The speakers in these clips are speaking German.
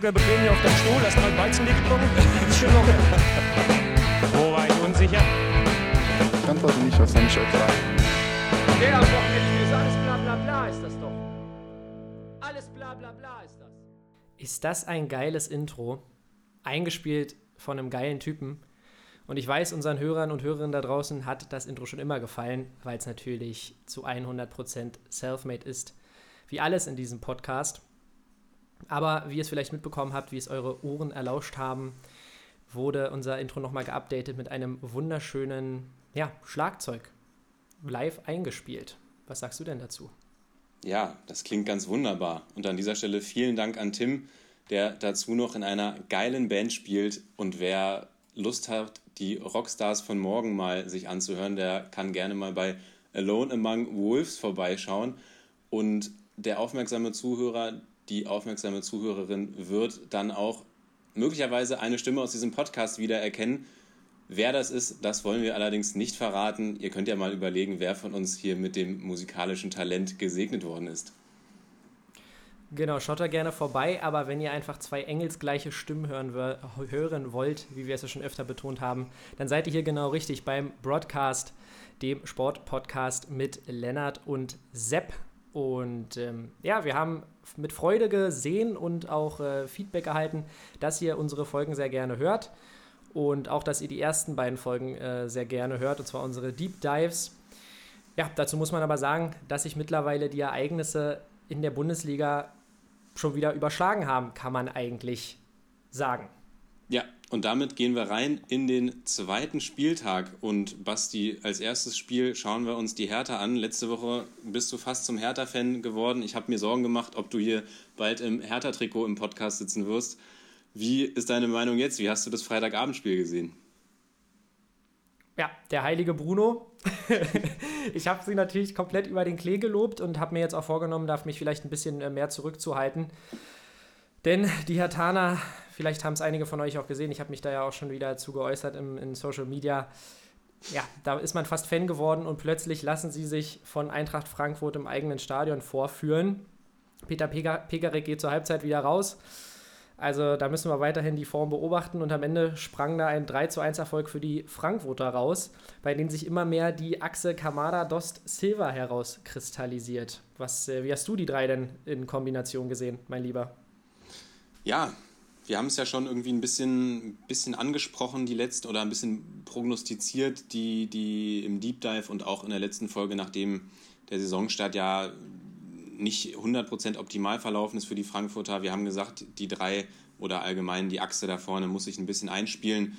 locker bequem hier auf deinem Stuhl, hast mal Weizenlicht getrunken. Ist schön locker. Wo war ich unsicher? Ich antworte nicht auf seine Frage. Der am Wochenende ist alles bla bla bla ist das doch. Alles bla bla bla ist das. Ist das ein geiles Intro? Eingespielt von einem geilen Typen. Und ich weiß, unseren Hörern und Hörerinnen da draußen hat das Intro schon immer gefallen, weil es natürlich zu 100% self-made ist. Wie alles in diesem Podcast. Aber wie ihr es vielleicht mitbekommen habt, wie es eure Ohren erlauscht haben, wurde unser Intro nochmal geupdatet mit einem wunderschönen ja, Schlagzeug. Live eingespielt. Was sagst du denn dazu? Ja, das klingt ganz wunderbar. Und an dieser Stelle vielen Dank an Tim, der dazu noch in einer geilen Band spielt. Und wer Lust hat, die Rockstars von morgen mal sich anzuhören, der kann gerne mal bei Alone Among Wolves vorbeischauen. Und der aufmerksame Zuhörer, die aufmerksame Zuhörerin wird dann auch möglicherweise eine Stimme aus diesem Podcast wiedererkennen. Wer das ist, das wollen wir allerdings nicht verraten. Ihr könnt ja mal überlegen, wer von uns hier mit dem musikalischen Talent gesegnet worden ist. Genau, schaut da gerne vorbei, aber wenn ihr einfach zwei engelsgleiche Stimmen hören, hören wollt, wie wir es ja schon öfter betont haben, dann seid ihr hier genau richtig beim Broadcast, dem Sportpodcast mit Lennart und Sepp. Und ähm, ja, wir haben mit Freude gesehen und auch äh, Feedback erhalten, dass ihr unsere Folgen sehr gerne hört und auch, dass ihr die ersten beiden Folgen äh, sehr gerne hört, und zwar unsere Deep Dives. Ja, dazu muss man aber sagen, dass sich mittlerweile die Ereignisse in der Bundesliga schon wieder überschlagen haben, kann man eigentlich sagen. Ja, und damit gehen wir rein in den zweiten Spieltag. Und Basti, als erstes Spiel schauen wir uns die Hertha an. Letzte Woche bist du fast zum Hertha-Fan geworden. Ich habe mir Sorgen gemacht, ob du hier bald im Hertha-Trikot im Podcast sitzen wirst. Wie ist deine Meinung jetzt? Wie hast du das Freitagabendspiel gesehen? Ja, der heilige Bruno. ich habe sie natürlich komplett über den Klee gelobt und habe mir jetzt auch vorgenommen, darf mich vielleicht ein bisschen äh, mehr zurückzuhalten. Denn die Hertaner, vielleicht haben es einige von euch auch gesehen, ich habe mich da ja auch schon wieder zu geäußert im, in Social Media. Ja, da ist man fast Fan geworden und plötzlich lassen sie sich von Eintracht Frankfurt im eigenen Stadion vorführen. Peter Pegarek geht zur Halbzeit wieder raus also da müssen wir weiterhin die Form beobachten und am Ende sprang da ein 3 zu 1 Erfolg für die Frankfurter raus, bei denen sich immer mehr die Achse Kamada-Dost-Silva herauskristallisiert. Was, äh, wie hast du die drei denn in Kombination gesehen, mein Lieber? Ja, wir haben es ja schon irgendwie ein bisschen, bisschen angesprochen, die letzte, oder ein bisschen prognostiziert, die, die im Deep Dive und auch in der letzten Folge, nachdem der Saisonstart ja nicht 100% optimal verlaufen ist für die Frankfurter. Wir haben gesagt, die drei oder allgemein die Achse da vorne muss sich ein bisschen einspielen.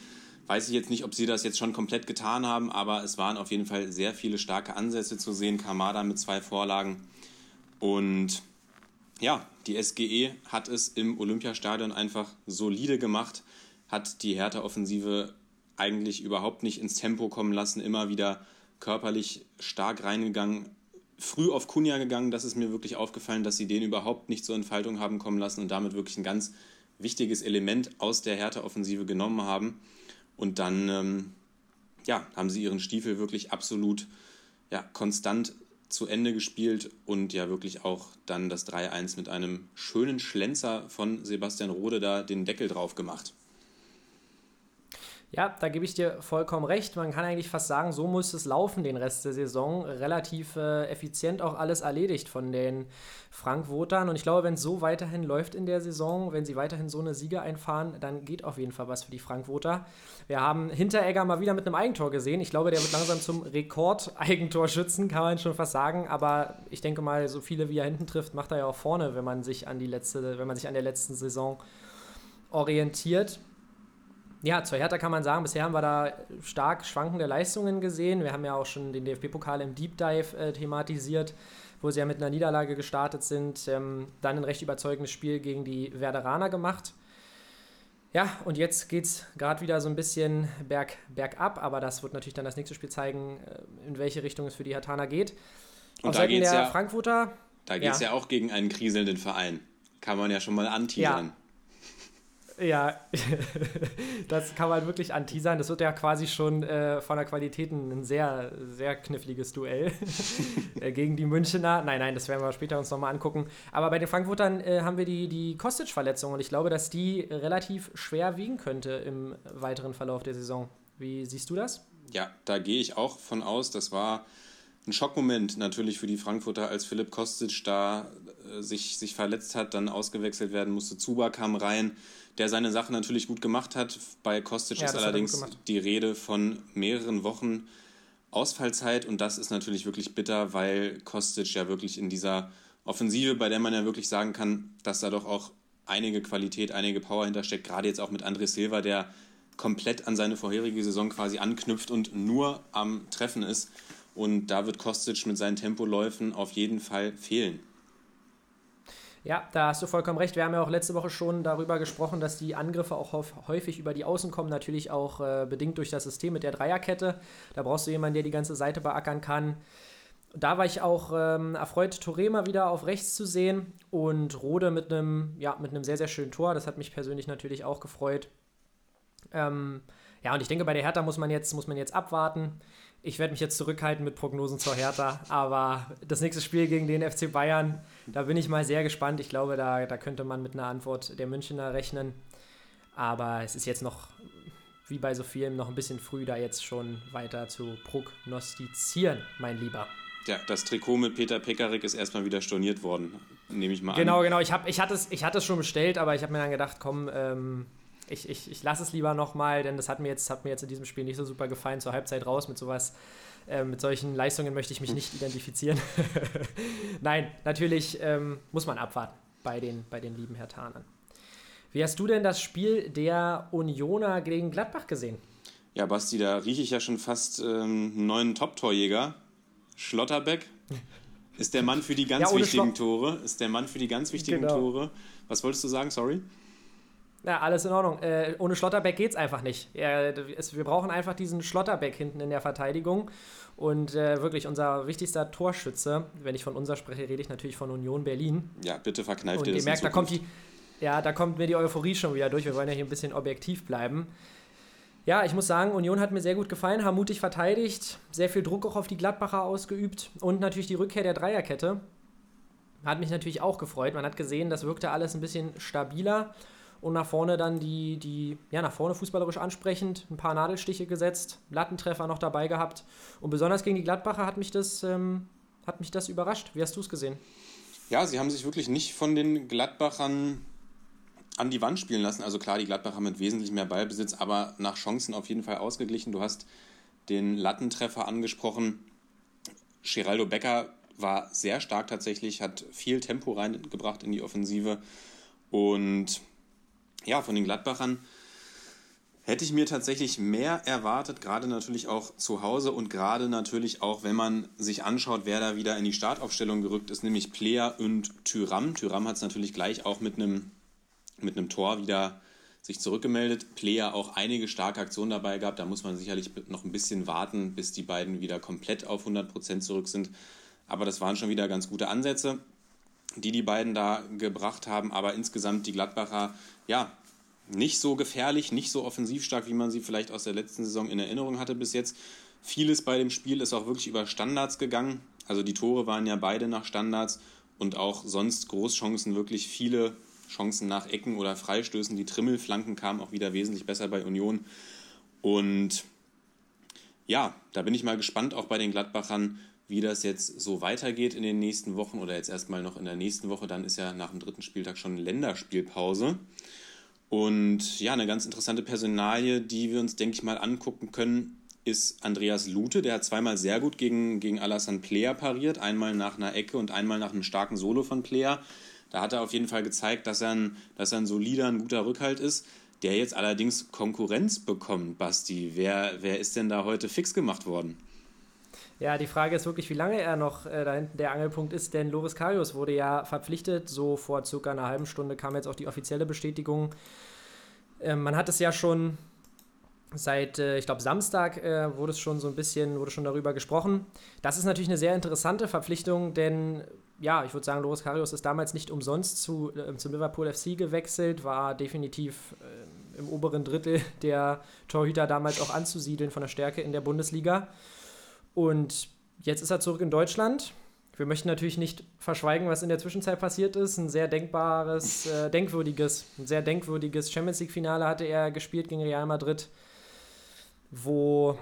Weiß ich jetzt nicht, ob sie das jetzt schon komplett getan haben, aber es waren auf jeden Fall sehr viele starke Ansätze zu sehen. Kamada mit zwei Vorlagen. Und ja, die SGE hat es im Olympiastadion einfach solide gemacht, hat die Hertha-Offensive eigentlich überhaupt nicht ins Tempo kommen lassen, immer wieder körperlich stark reingegangen, früh auf Kunja gegangen. Das ist mir wirklich aufgefallen, dass sie den überhaupt nicht zur Entfaltung haben kommen lassen und damit wirklich ein ganz wichtiges Element aus der Hertha-Offensive genommen haben. Und dann ähm, ja, haben sie ihren Stiefel wirklich absolut ja, konstant zu Ende gespielt und ja wirklich auch dann das 3-1 mit einem schönen Schlenzer von Sebastian Rode da den Deckel drauf gemacht. Ja, da gebe ich dir vollkommen recht. Man kann eigentlich fast sagen, so muss es laufen den Rest der Saison. Relativ äh, effizient auch alles erledigt von den Frankfurtern. Und ich glaube, wenn es so weiterhin läuft in der Saison, wenn sie weiterhin so eine Siege einfahren, dann geht auf jeden Fall was für die Frankfurter. Wir haben Hinteregger mal wieder mit einem Eigentor gesehen. Ich glaube, der wird langsam zum Rekord-Eigentorschützen, kann man schon fast sagen. Aber ich denke mal, so viele wie er hinten trifft, macht er ja auch vorne, wenn man sich an die letzte, wenn man sich an der letzten Saison orientiert. Ja, zur Hertha kann man sagen, bisher haben wir da stark schwankende Leistungen gesehen. Wir haben ja auch schon den DFB-Pokal im Deep Dive äh, thematisiert, wo sie ja mit einer Niederlage gestartet sind. Ähm, dann ein recht überzeugendes Spiel gegen die Werderaner gemacht. Ja, und jetzt geht es gerade wieder so ein bisschen berg, bergab, aber das wird natürlich dann das nächste Spiel zeigen, äh, in welche Richtung es für die Hertaner geht. Und Auf da Seiten der ja, Frankfurter. Da geht es ja. ja. auch gegen einen kriselnden Verein. Kann man ja schon mal anteasern. Ja. Ja, das kann man wirklich anteasern. Das wird ja quasi schon äh, von der Qualität ein sehr, sehr kniffliges Duell äh, gegen die Münchner. Nein, nein, das werden wir später uns nochmal angucken. Aber bei den Frankfurtern äh, haben wir die, die Kostic-Verletzung und ich glaube, dass die relativ schwer wiegen könnte im weiteren Verlauf der Saison. Wie siehst du das? Ja, da gehe ich auch von aus. Das war ein Schockmoment natürlich für die Frankfurter, als Philipp Kostic da äh, sich, sich verletzt hat, dann ausgewechselt werden musste. Zuba kam rein der seine Sache natürlich gut gemacht hat. Bei Kostic ja, ist allerdings die Rede von mehreren Wochen Ausfallzeit und das ist natürlich wirklich bitter, weil Kostic ja wirklich in dieser Offensive, bei der man ja wirklich sagen kann, dass da doch auch einige Qualität, einige Power hintersteckt, gerade jetzt auch mit André Silva, der komplett an seine vorherige Saison quasi anknüpft und nur am Treffen ist. Und da wird Kostic mit seinen Tempoläufen auf jeden Fall fehlen. Ja, da hast du vollkommen recht. Wir haben ja auch letzte Woche schon darüber gesprochen, dass die Angriffe auch häufig über die Außen kommen, natürlich auch äh, bedingt durch das System mit der Dreierkette. Da brauchst du jemanden, der die ganze Seite beackern kann. Da war ich auch ähm, erfreut, Touré wieder auf rechts zu sehen und Rode mit einem ja, sehr, sehr schönen Tor. Das hat mich persönlich natürlich auch gefreut. Ähm, ja, und ich denke, bei der Hertha muss man jetzt, muss man jetzt abwarten. Ich werde mich jetzt zurückhalten mit Prognosen zur Hertha, aber das nächste Spiel gegen den FC Bayern, da bin ich mal sehr gespannt. Ich glaube, da, da könnte man mit einer Antwort der Münchner rechnen. Aber es ist jetzt noch, wie bei so vielen, noch ein bisschen früh, da jetzt schon weiter zu prognostizieren, mein Lieber. Ja, das Trikot mit Peter Pekarik ist erstmal wieder storniert worden, nehme ich mal genau, an. Genau, genau. Ich, ich, hatte es, ich hatte es schon bestellt, aber ich habe mir dann gedacht, komm, ähm, ich, ich, ich lasse es lieber nochmal, denn das hat mir, jetzt, hat mir jetzt in diesem Spiel nicht so super gefallen. Zur Halbzeit raus mit sowas. Äh, mit solchen Leistungen möchte ich mich nicht identifizieren. Nein, natürlich ähm, muss man abwarten bei den, bei den lieben Hertanern. Wie hast du denn das Spiel der Unioner gegen Gladbach gesehen? Ja, Basti, da rieche ich ja schon fast ähm, einen neuen Top-Torjäger. Schlotterbeck ist der Mann für die ganz ja, wichtigen Tore. Ist der Mann für die ganz wichtigen genau. Tore. Was wolltest du sagen? Sorry. Ja, alles in Ordnung. Äh, ohne Schlotterbeck geht es einfach nicht. Ja, es, wir brauchen einfach diesen Schlotterbeck hinten in der Verteidigung. Und äh, wirklich unser wichtigster Torschütze, wenn ich von unser spreche, rede ich natürlich von Union Berlin. Ja, bitte verkneift dir das. Ihr merkt, da kommt die, ja, da kommt mir die Euphorie schon wieder durch. Wir wollen ja hier ein bisschen objektiv bleiben. Ja, ich muss sagen, Union hat mir sehr gut gefallen, haben mutig verteidigt, sehr viel Druck auch auf die Gladbacher ausgeübt und natürlich die Rückkehr der Dreierkette. Hat mich natürlich auch gefreut. Man hat gesehen, das wirkte alles ein bisschen stabiler und nach vorne dann die, die, ja, nach vorne fußballerisch ansprechend, ein paar Nadelstiche gesetzt, Lattentreffer noch dabei gehabt. Und besonders gegen die Gladbacher hat mich das, ähm, hat mich das überrascht. Wie hast du es gesehen? Ja, sie haben sich wirklich nicht von den Gladbachern an die Wand spielen lassen. Also klar, die Gladbacher mit wesentlich mehr Ballbesitz, aber nach Chancen auf jeden Fall ausgeglichen. Du hast den Lattentreffer angesprochen. Geraldo Becker war sehr stark tatsächlich, hat viel Tempo reingebracht in die Offensive und ja, von den Gladbachern hätte ich mir tatsächlich mehr erwartet, gerade natürlich auch zu Hause und gerade natürlich auch, wenn man sich anschaut, wer da wieder in die Startaufstellung gerückt ist, nämlich Player und Tyram. Tyram hat es natürlich gleich auch mit einem, mit Tor wieder sich zurückgemeldet. Player auch einige starke Aktionen dabei gehabt. Da muss man sicherlich noch ein bisschen warten, bis die beiden wieder komplett auf 100% zurück sind. Aber das waren schon wieder ganz gute Ansätze die die beiden da gebracht haben. Aber insgesamt die Gladbacher, ja, nicht so gefährlich, nicht so offensiv stark, wie man sie vielleicht aus der letzten Saison in Erinnerung hatte bis jetzt. Vieles bei dem Spiel ist auch wirklich über Standards gegangen. Also die Tore waren ja beide nach Standards und auch sonst Großchancen, wirklich viele Chancen nach Ecken oder Freistößen. Die Trimmelflanken kamen auch wieder wesentlich besser bei Union. Und ja, da bin ich mal gespannt, auch bei den Gladbachern, wie das jetzt so weitergeht in den nächsten Wochen oder jetzt erstmal noch in der nächsten Woche. Dann ist ja nach dem dritten Spieltag schon Länderspielpause. Und ja, eine ganz interessante Personalie, die wir uns, denke ich mal, angucken können, ist Andreas Lute. Der hat zweimal sehr gut gegen, gegen Alassane Player pariert. Einmal nach einer Ecke und einmal nach einem starken Solo von Player. Da hat er auf jeden Fall gezeigt, dass er ein, dass er ein solider, ein guter Rückhalt ist. Der jetzt allerdings Konkurrenz bekommt, Basti. Wer, wer ist denn da heute fix gemacht worden? Ja, die Frage ist wirklich, wie lange er noch äh, da hinten der Angelpunkt ist, denn Loris Karius wurde ja verpflichtet. So vor circa einer halben Stunde kam jetzt auch die offizielle Bestätigung. Äh, man hat es ja schon seit, äh, ich glaube, Samstag äh, wurde es schon so ein bisschen, wurde schon darüber gesprochen. Das ist natürlich eine sehr interessante Verpflichtung, denn ja, ich würde sagen, Loris Karius ist damals nicht umsonst zu, äh, zum Liverpool FC gewechselt, war definitiv äh, im oberen Drittel der Torhüter damals auch anzusiedeln von der Stärke in der Bundesliga. Und jetzt ist er zurück in Deutschland. Wir möchten natürlich nicht verschweigen, was in der Zwischenzeit passiert ist. Ein sehr denkbares, äh, denkwürdiges, ein sehr denkwürdiges Champions League-Finale hatte er gespielt gegen Real Madrid, wo,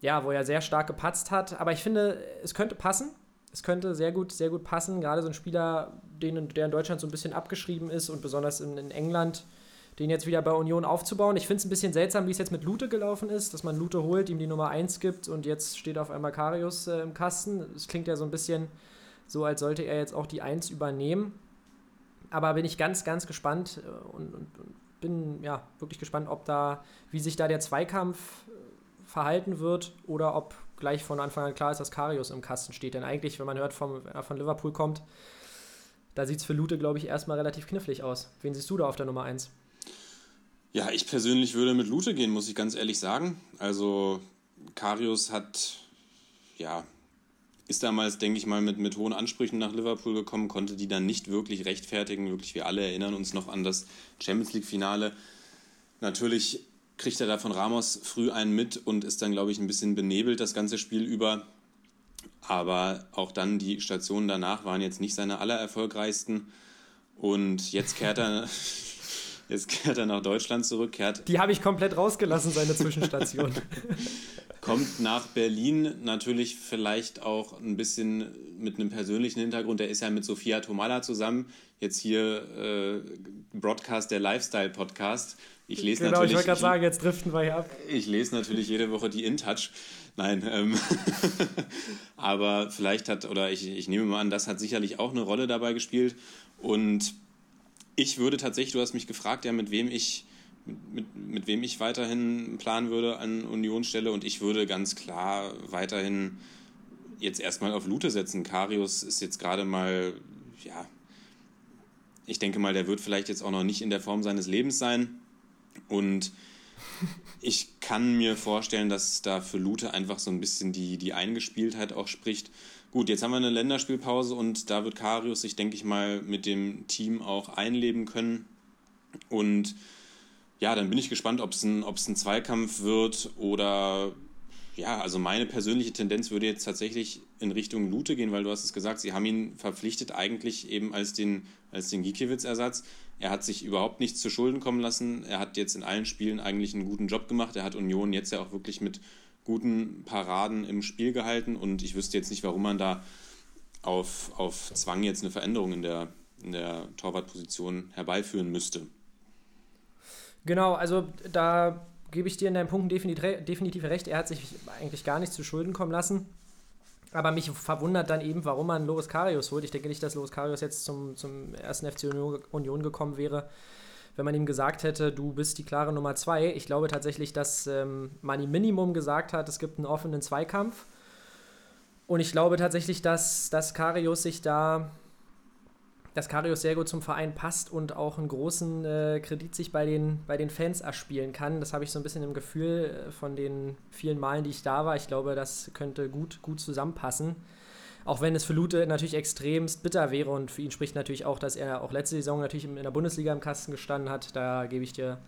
ja, wo er sehr stark gepatzt hat. Aber ich finde, es könnte passen es könnte sehr gut, sehr gut passen. Gerade so ein Spieler, den, der in Deutschland so ein bisschen abgeschrieben ist und besonders in, in England, den jetzt wieder bei Union aufzubauen. Ich finde es ein bisschen seltsam, wie es jetzt mit Lute gelaufen ist, dass man Lute holt, ihm die Nummer 1 gibt und jetzt steht auf einmal Karius äh, im Kasten. Es klingt ja so ein bisschen so, als sollte er jetzt auch die 1 übernehmen. Aber bin ich ganz, ganz gespannt äh, und, und, und bin ja wirklich gespannt, ob da, wie sich da der Zweikampf äh, verhalten wird oder ob gleich von Anfang an klar ist, dass Karius im Kasten steht. Denn eigentlich, wenn man hört, vom, wenn er von Liverpool kommt, da sieht es für Lute, glaube ich, erstmal relativ knifflig aus. Wen siehst du da auf der Nummer 1? Ja, ich persönlich würde mit Lute gehen, muss ich ganz ehrlich sagen. Also Karius hat, ja, ist damals, denke ich mal, mit, mit hohen Ansprüchen nach Liverpool gekommen, konnte die dann nicht wirklich rechtfertigen. Wirklich, wir alle erinnern uns noch an das Champions League-Finale. Natürlich kriegt er da von Ramos früh einen mit und ist dann, glaube ich, ein bisschen benebelt das ganze Spiel über. Aber auch dann die Stationen danach waren jetzt nicht seine allererfolgreichsten. Und jetzt kehrt er, jetzt kehrt er nach Deutschland zurück. Kehrt die habe ich komplett rausgelassen, seine Zwischenstation. kommt nach Berlin natürlich vielleicht auch ein bisschen mit einem persönlichen Hintergrund. Er ist ja mit Sophia Tomala zusammen. Jetzt hier äh, Broadcast, der Lifestyle-Podcast. Ich lese genau, natürlich. ich wollte gerade sagen, jetzt driften wir hier ab. Ich lese natürlich jede Woche die InTouch. Nein, ähm, aber vielleicht hat, oder ich, ich nehme mal an, das hat sicherlich auch eine Rolle dabei gespielt. Und ich würde tatsächlich, du hast mich gefragt, ja, mit wem ich, mit, mit wem ich weiterhin planen würde an Unionsstelle und ich würde ganz klar weiterhin jetzt erstmal auf Lute setzen. Karius ist jetzt gerade mal, ja, ich denke mal, der wird vielleicht jetzt auch noch nicht in der Form seines Lebens sein. Und ich kann mir vorstellen, dass da für Lute einfach so ein bisschen die, die Eingespieltheit auch spricht. Gut, jetzt haben wir eine Länderspielpause und da wird Karius sich, denke ich mal, mit dem Team auch einleben können. Und ja, dann bin ich gespannt, ob es ein, ein Zweikampf wird oder ja, also meine persönliche Tendenz würde jetzt tatsächlich in Richtung Lute gehen, weil du hast es gesagt, sie haben ihn verpflichtet eigentlich eben als den, als den Gikiewicz-Ersatz. Er hat sich überhaupt nichts zu Schulden kommen lassen. Er hat jetzt in allen Spielen eigentlich einen guten Job gemacht. Er hat Union jetzt ja auch wirklich mit guten Paraden im Spiel gehalten und ich wüsste jetzt nicht, warum man da auf, auf Zwang jetzt eine Veränderung in der, in der Torwartposition herbeiführen müsste. Genau, also da gebe ich dir in deinen Punkten definitiv, recht. Er hat sich eigentlich gar nichts zu Schulden kommen lassen. Aber mich verwundert dann eben, warum man Loris Karius holt. Ich denke nicht, dass Loris Karius jetzt zum, zum ersten FC Union gekommen wäre, wenn man ihm gesagt hätte, du bist die klare Nummer zwei. Ich glaube tatsächlich, dass ähm, man ihm Minimum gesagt hat, es gibt einen offenen Zweikampf. Und ich glaube tatsächlich, dass, dass Karius sich da dass Karius sehr gut zum Verein passt und auch einen großen äh, Kredit sich bei den, bei den Fans erspielen kann. Das habe ich so ein bisschen im Gefühl äh, von den vielen Malen, die ich da war. Ich glaube, das könnte gut, gut zusammenpassen. Auch wenn es für Lute natürlich extremst bitter wäre und für ihn spricht natürlich auch, dass er auch letzte Saison natürlich in der Bundesliga im Kasten gestanden hat. Da gebe ich dir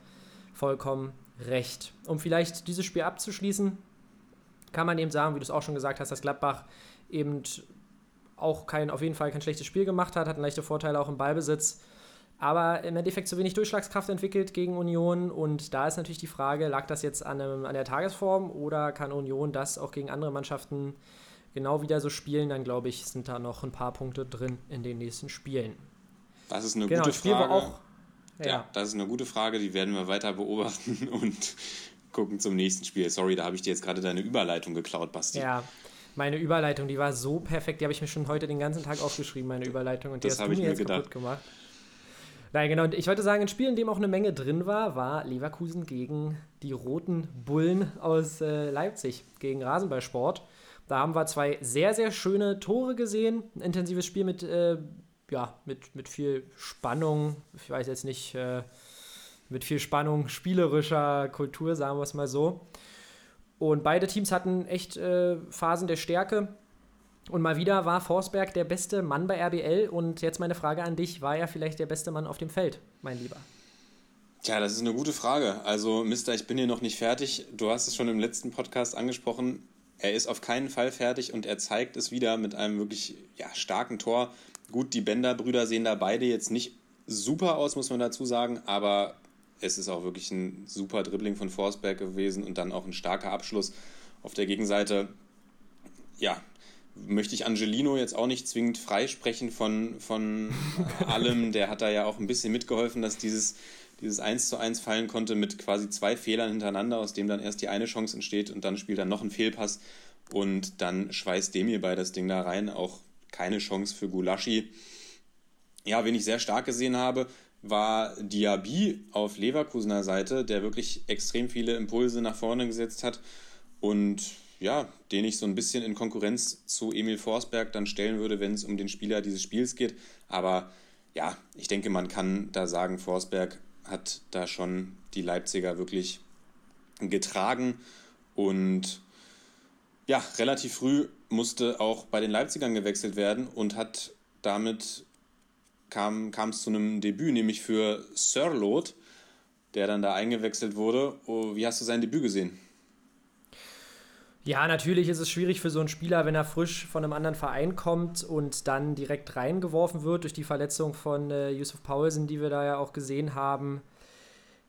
vollkommen recht. Um vielleicht dieses Spiel abzuschließen, kann man eben sagen, wie du es auch schon gesagt hast, dass Gladbach eben auch kein, auf jeden Fall kein schlechtes Spiel gemacht hat, hatten leichte Vorteile auch im Ballbesitz, aber im Endeffekt zu wenig Durchschlagskraft entwickelt gegen Union. Und da ist natürlich die Frage, lag das jetzt an, einem, an der Tagesform oder kann Union das auch gegen andere Mannschaften genau wieder so spielen? Dann glaube ich, sind da noch ein paar Punkte drin in den nächsten Spielen. Das ist eine genau, gute Frage. Auch, ja. ja, das ist eine gute Frage, die werden wir weiter beobachten und gucken zum nächsten Spiel. Sorry, da habe ich dir jetzt gerade deine Überleitung geklaut, Basti. Ja, meine Überleitung, die war so perfekt, die habe ich mir schon heute den ganzen Tag aufgeschrieben, meine Überleitung. Und die das hast du mir jetzt gedacht. kaputt gemacht. Nein, genau. Und ich wollte sagen, ein Spiel, in dem auch eine Menge drin war, war Leverkusen gegen die Roten Bullen aus äh, Leipzig, gegen Rasenballsport. Da haben wir zwei sehr, sehr schöne Tore gesehen. Ein intensives Spiel mit, äh, ja, mit, mit viel Spannung. Ich weiß jetzt nicht, äh, mit viel Spannung, spielerischer Kultur, sagen wir es mal so. Und beide Teams hatten echt äh, Phasen der Stärke. Und mal wieder war Forsberg der beste Mann bei RBL. Und jetzt meine Frage an dich: War er vielleicht der beste Mann auf dem Feld, mein Lieber? Tja, das ist eine gute Frage. Also, Mister, ich bin hier noch nicht fertig. Du hast es schon im letzten Podcast angesprochen. Er ist auf keinen Fall fertig und er zeigt es wieder mit einem wirklich ja, starken Tor. Gut, die Bender-Brüder sehen da beide jetzt nicht super aus, muss man dazu sagen, aber es ist auch wirklich ein super Dribbling von Forsberg gewesen und dann auch ein starker Abschluss auf der Gegenseite. Ja, möchte ich Angelino jetzt auch nicht zwingend freisprechen von, von allem. Der hat da ja auch ein bisschen mitgeholfen, dass dieses, dieses 1 zu 1 fallen konnte mit quasi zwei Fehlern hintereinander, aus dem dann erst die eine Chance entsteht und dann spielt er noch ein Fehlpass und dann schweißt Demir bei das Ding da rein. Auch keine Chance für Gulaschi. Ja, wen ich sehr stark gesehen habe, war Diaby auf Leverkusener Seite, der wirklich extrem viele Impulse nach vorne gesetzt hat und ja, den ich so ein bisschen in Konkurrenz zu Emil Forsberg dann stellen würde, wenn es um den Spieler dieses Spiels geht. Aber ja, ich denke, man kann da sagen, Forsberg hat da schon die Leipziger wirklich getragen und ja, relativ früh musste auch bei den Leipzigern gewechselt werden und hat damit kam, es zu einem Debüt, nämlich für Sirlot, der dann da eingewechselt wurde. Oh, wie hast du sein Debüt gesehen? Ja, natürlich ist es schwierig für so einen Spieler, wenn er frisch von einem anderen Verein kommt und dann direkt reingeworfen wird durch die Verletzung von äh, Yusuf Paulsen, die wir da ja auch gesehen haben.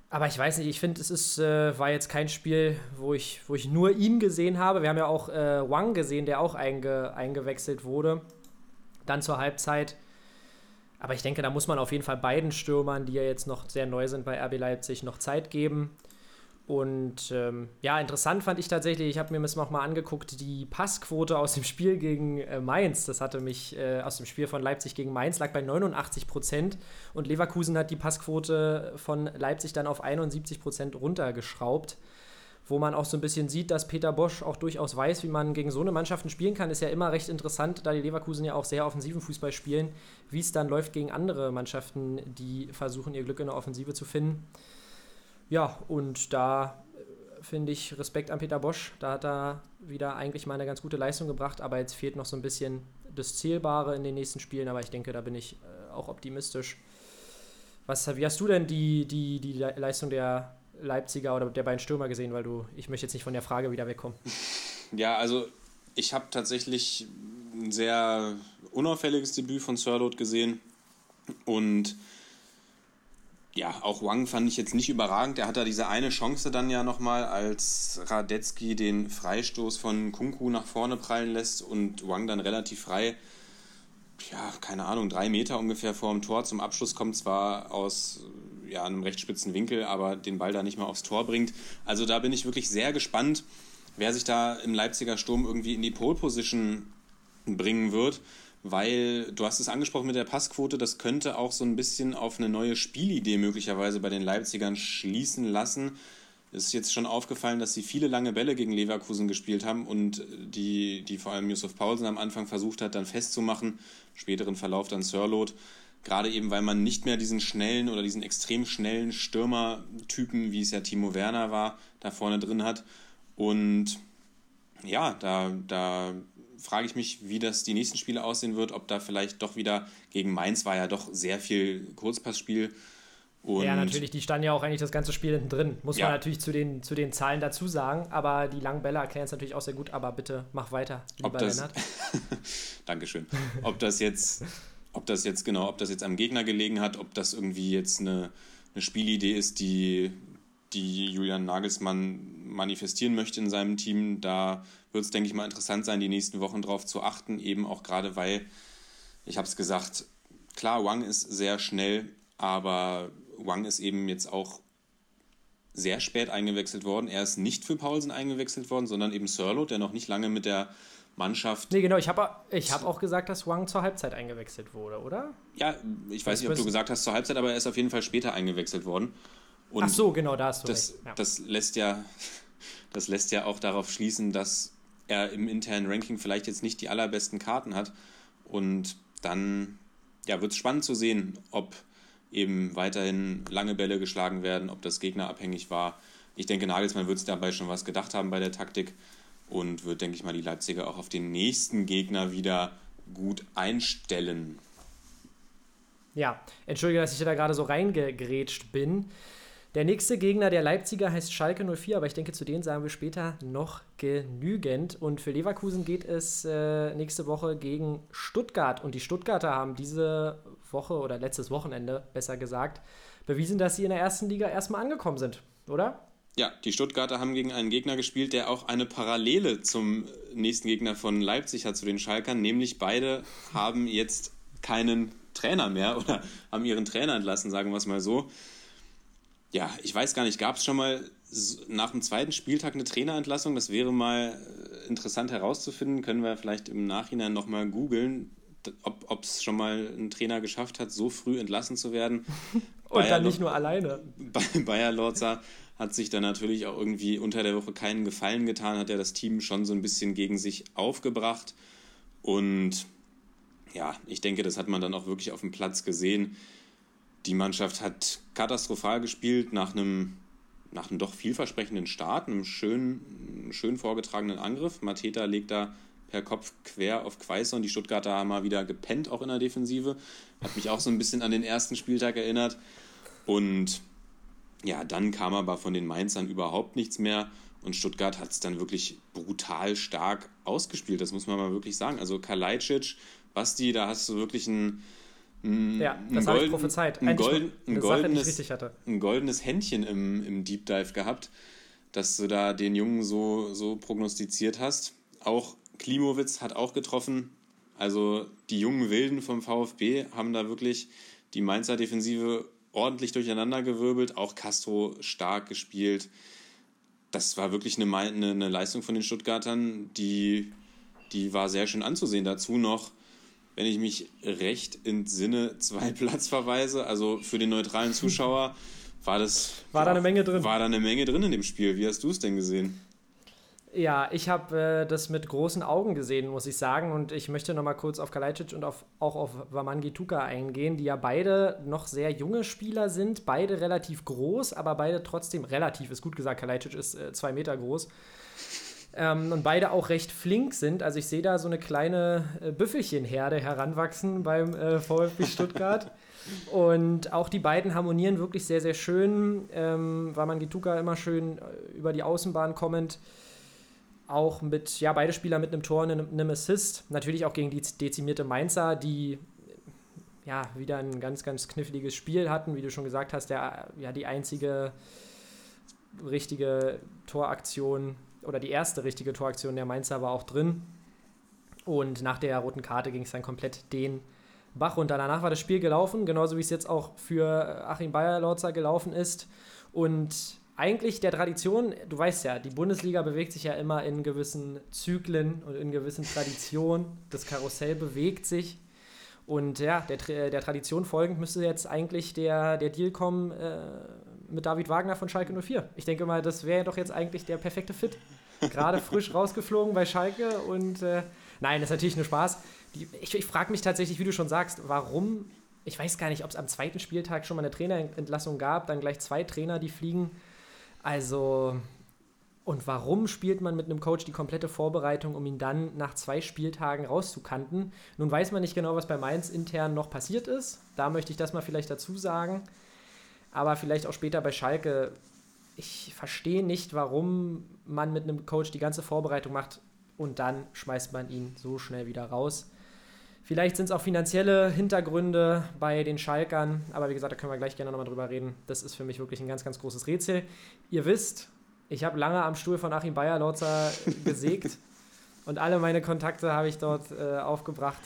Aber ich weiß nicht, ich finde, es ist, äh, war jetzt kein Spiel, wo ich, wo ich nur ihn gesehen habe. Wir haben ja auch äh, Wang gesehen, der auch einge, eingewechselt wurde. Dann zur Halbzeit. Aber ich denke, da muss man auf jeden Fall beiden Stürmern, die ja jetzt noch sehr neu sind bei RB Leipzig, noch Zeit geben. Und ähm, ja, interessant fand ich tatsächlich, ich habe mir das nochmal angeguckt, die Passquote aus dem Spiel gegen äh, Mainz, das hatte mich äh, aus dem Spiel von Leipzig gegen Mainz, lag bei 89 Prozent und Leverkusen hat die Passquote von Leipzig dann auf 71 Prozent runtergeschraubt, wo man auch so ein bisschen sieht, dass Peter Bosch auch durchaus weiß, wie man gegen so eine Mannschaften spielen kann, ist ja immer recht interessant, da die Leverkusen ja auch sehr offensiven Fußball spielen, wie es dann läuft gegen andere Mannschaften, die versuchen, ihr Glück in der Offensive zu finden. Ja, und da äh, finde ich Respekt an Peter Bosch. Da hat er wieder eigentlich mal eine ganz gute Leistung gebracht, aber jetzt fehlt noch so ein bisschen das Zählbare in den nächsten Spielen. Aber ich denke, da bin ich äh, auch optimistisch. Was, wie hast du denn die, die, die Leistung der Leipziger oder der beiden Stürmer gesehen? Weil du, ich möchte jetzt nicht von der Frage wieder wegkommen. Ja, also ich habe tatsächlich ein sehr unauffälliges Debüt von Sirlot gesehen und ja, auch Wang fand ich jetzt nicht überragend. Er hat da diese eine Chance dann ja nochmal, als Radetzky den Freistoß von Kunku nach vorne prallen lässt und Wang dann relativ frei, ja, keine Ahnung, drei Meter ungefähr vor dem Tor zum Abschluss kommt, zwar aus ja, einem recht spitzen Winkel, aber den Ball da nicht mal aufs Tor bringt. Also da bin ich wirklich sehr gespannt, wer sich da im Leipziger Sturm irgendwie in die Pole Position bringen wird weil du hast es angesprochen mit der Passquote, das könnte auch so ein bisschen auf eine neue Spielidee möglicherweise bei den Leipzigern schließen lassen. Es ist jetzt schon aufgefallen, dass sie viele lange Bälle gegen Leverkusen gespielt haben und die, die vor allem Yusuf Paulsen am Anfang versucht hat, dann festzumachen, späteren Verlauf dann Sirlot. Gerade eben, weil man nicht mehr diesen schnellen oder diesen extrem schnellen Stürmertypen, wie es ja Timo Werner war, da vorne drin hat. Und ja, da, da frage ich mich, wie das die nächsten Spiele aussehen wird, ob da vielleicht doch wieder gegen Mainz war ja doch sehr viel Kurzpassspiel. Und ja, natürlich, die standen ja auch eigentlich das ganze Spiel hinten drin. Muss ja. man natürlich zu den, zu den Zahlen dazu sagen, aber die langen Bälle erklären es natürlich auch sehr gut, aber bitte mach weiter, lieber ob das, Lennart. Dankeschön. Ob das jetzt, ob das jetzt genau, ob das jetzt am Gegner gelegen hat, ob das irgendwie jetzt eine, eine Spielidee ist, die, die Julian Nagelsmann manifestieren möchte in seinem Team, da wird es, denke ich mal, interessant sein, die nächsten Wochen darauf zu achten, eben auch gerade weil, ich habe es gesagt, klar, Wang ist sehr schnell, aber Wang ist eben jetzt auch sehr spät eingewechselt worden. Er ist nicht für Paulsen eingewechselt worden, sondern eben Sörlo, der noch nicht lange mit der Mannschaft. Nee, genau, ich habe ich hab auch gesagt, dass Wang zur Halbzeit eingewechselt wurde, oder? Ja, ich weiß nicht, ob du gesagt hast zur Halbzeit, aber er ist auf jeden Fall später eingewechselt worden. Und Ach so, genau, da hast du das, ja. das lässt ja Das lässt ja auch darauf schließen, dass er im internen Ranking vielleicht jetzt nicht die allerbesten Karten hat. Und dann ja, wird es spannend zu sehen, ob eben weiterhin lange Bälle geschlagen werden, ob das gegnerabhängig war. Ich denke, Nagelsmann wird es dabei schon was gedacht haben bei der Taktik. und wird, denke ich mal, die Leipziger auch auf den nächsten Gegner wieder gut einstellen. Ja, entschuldige, dass ich da gerade so reingegrätscht bin. Der nächste Gegner der Leipziger heißt Schalke 04, aber ich denke, zu denen sagen wir später noch genügend. Und für Leverkusen geht es äh, nächste Woche gegen Stuttgart. Und die Stuttgarter haben diese Woche oder letztes Wochenende, besser gesagt, bewiesen, dass sie in der ersten Liga erstmal angekommen sind, oder? Ja, die Stuttgarter haben gegen einen Gegner gespielt, der auch eine Parallele zum nächsten Gegner von Leipzig hat, zu den Schalkern, nämlich beide haben jetzt keinen Trainer mehr oder haben ihren Trainer entlassen, sagen wir es mal so. Ja, ich weiß gar nicht, gab es schon mal nach dem zweiten Spieltag eine Trainerentlassung? Das wäre mal äh, interessant herauszufinden. Können wir vielleicht im Nachhinein nochmal googeln, ob es schon mal ein Trainer geschafft hat, so früh entlassen zu werden. Und Bayer dann nicht nur alleine. Bayer Lorzer hat sich dann natürlich auch irgendwie unter der Woche keinen Gefallen getan, hat er das Team schon so ein bisschen gegen sich aufgebracht. Und ja, ich denke, das hat man dann auch wirklich auf dem Platz gesehen. Die Mannschaft hat katastrophal gespielt nach einem, nach einem doch vielversprechenden Start, einem schön, schön vorgetragenen Angriff. Mateta legt da per Kopf quer auf Quaison. Die Stuttgarter haben mal wieder gepennt, auch in der Defensive. Hat mich auch so ein bisschen an den ersten Spieltag erinnert. Und ja, dann kam aber von den Mainzern überhaupt nichts mehr. Und Stuttgart hat es dann wirklich brutal stark ausgespielt. Das muss man mal wirklich sagen. Also Kalajdzic, Basti, da hast du wirklich ein, ein ja, das habe ich prophezeit. Ein, golden, ein, goldenes, ein goldenes Händchen im, im Deep Dive gehabt, dass du da den Jungen so, so prognostiziert hast. Auch Klimowitz hat auch getroffen. Also die jungen Wilden vom VfB haben da wirklich die Mainzer Defensive ordentlich durcheinandergewirbelt. Auch Castro stark gespielt. Das war wirklich eine, eine, eine Leistung von den Stuttgartern, die, die war sehr schön anzusehen. Dazu noch wenn ich mich recht entsinne, zwei Platzverweise. Also für den neutralen Zuschauer war das. War da eine Menge drin? War da eine Menge drin in dem Spiel. Wie hast du es denn gesehen? Ja, ich habe äh, das mit großen Augen gesehen, muss ich sagen. Und ich möchte noch mal kurz auf Kalajdzic und auf, auch auf Wamangi Tuka eingehen, die ja beide noch sehr junge Spieler sind. Beide relativ groß, aber beide trotzdem relativ, ist gut gesagt, Kalajdzic ist äh, zwei Meter groß. Ähm, und beide auch recht flink sind. Also ich sehe da so eine kleine äh, Büffelchenherde heranwachsen beim äh, VfB Stuttgart. und auch die beiden harmonieren wirklich sehr, sehr schön. Ähm, weil man Gituka immer schön äh, über die Außenbahn kommend. Auch mit, ja, beide Spieler mit einem Tor und einem, einem Assist. Natürlich auch gegen die dezimierte Mainzer, die ja, wieder ein ganz, ganz kniffliges Spiel hatten, wie du schon gesagt hast, der, ja, die einzige richtige Toraktion oder die erste richtige Toraktion der Mainzer war auch drin. Und nach der roten Karte ging es dann komplett den Bach runter. Danach war das Spiel gelaufen, genauso wie es jetzt auch für Achim Bayer-Lorzer gelaufen ist. Und eigentlich der Tradition, du weißt ja, die Bundesliga bewegt sich ja immer in gewissen Zyklen und in gewissen Traditionen. Das Karussell bewegt sich. Und ja, der, der Tradition folgend müsste jetzt eigentlich der, der Deal kommen äh, mit David Wagner von Schalke 04. Ich denke mal, das wäre doch jetzt eigentlich der perfekte Fit. Gerade frisch rausgeflogen bei Schalke und äh, nein, das ist natürlich nur Spaß. Die, ich, ich frage mich tatsächlich, wie du schon sagst, warum, ich weiß gar nicht, ob es am zweiten Spieltag schon mal eine Trainerentlassung gab, dann gleich zwei Trainer, die fliegen. Also, und warum spielt man mit einem Coach die komplette Vorbereitung, um ihn dann nach zwei Spieltagen rauszukanten? Nun weiß man nicht genau, was bei Mainz intern noch passiert ist. Da möchte ich das mal vielleicht dazu sagen aber vielleicht auch später bei Schalke. Ich verstehe nicht, warum man mit einem Coach die ganze Vorbereitung macht und dann schmeißt man ihn so schnell wieder raus. Vielleicht sind es auch finanzielle Hintergründe bei den Schalkern, aber wie gesagt, da können wir gleich gerne nochmal drüber reden. Das ist für mich wirklich ein ganz, ganz großes Rätsel. Ihr wisst, ich habe lange am Stuhl von Achim Bayer-Lorzer gesägt und alle meine Kontakte habe ich dort äh, aufgebracht.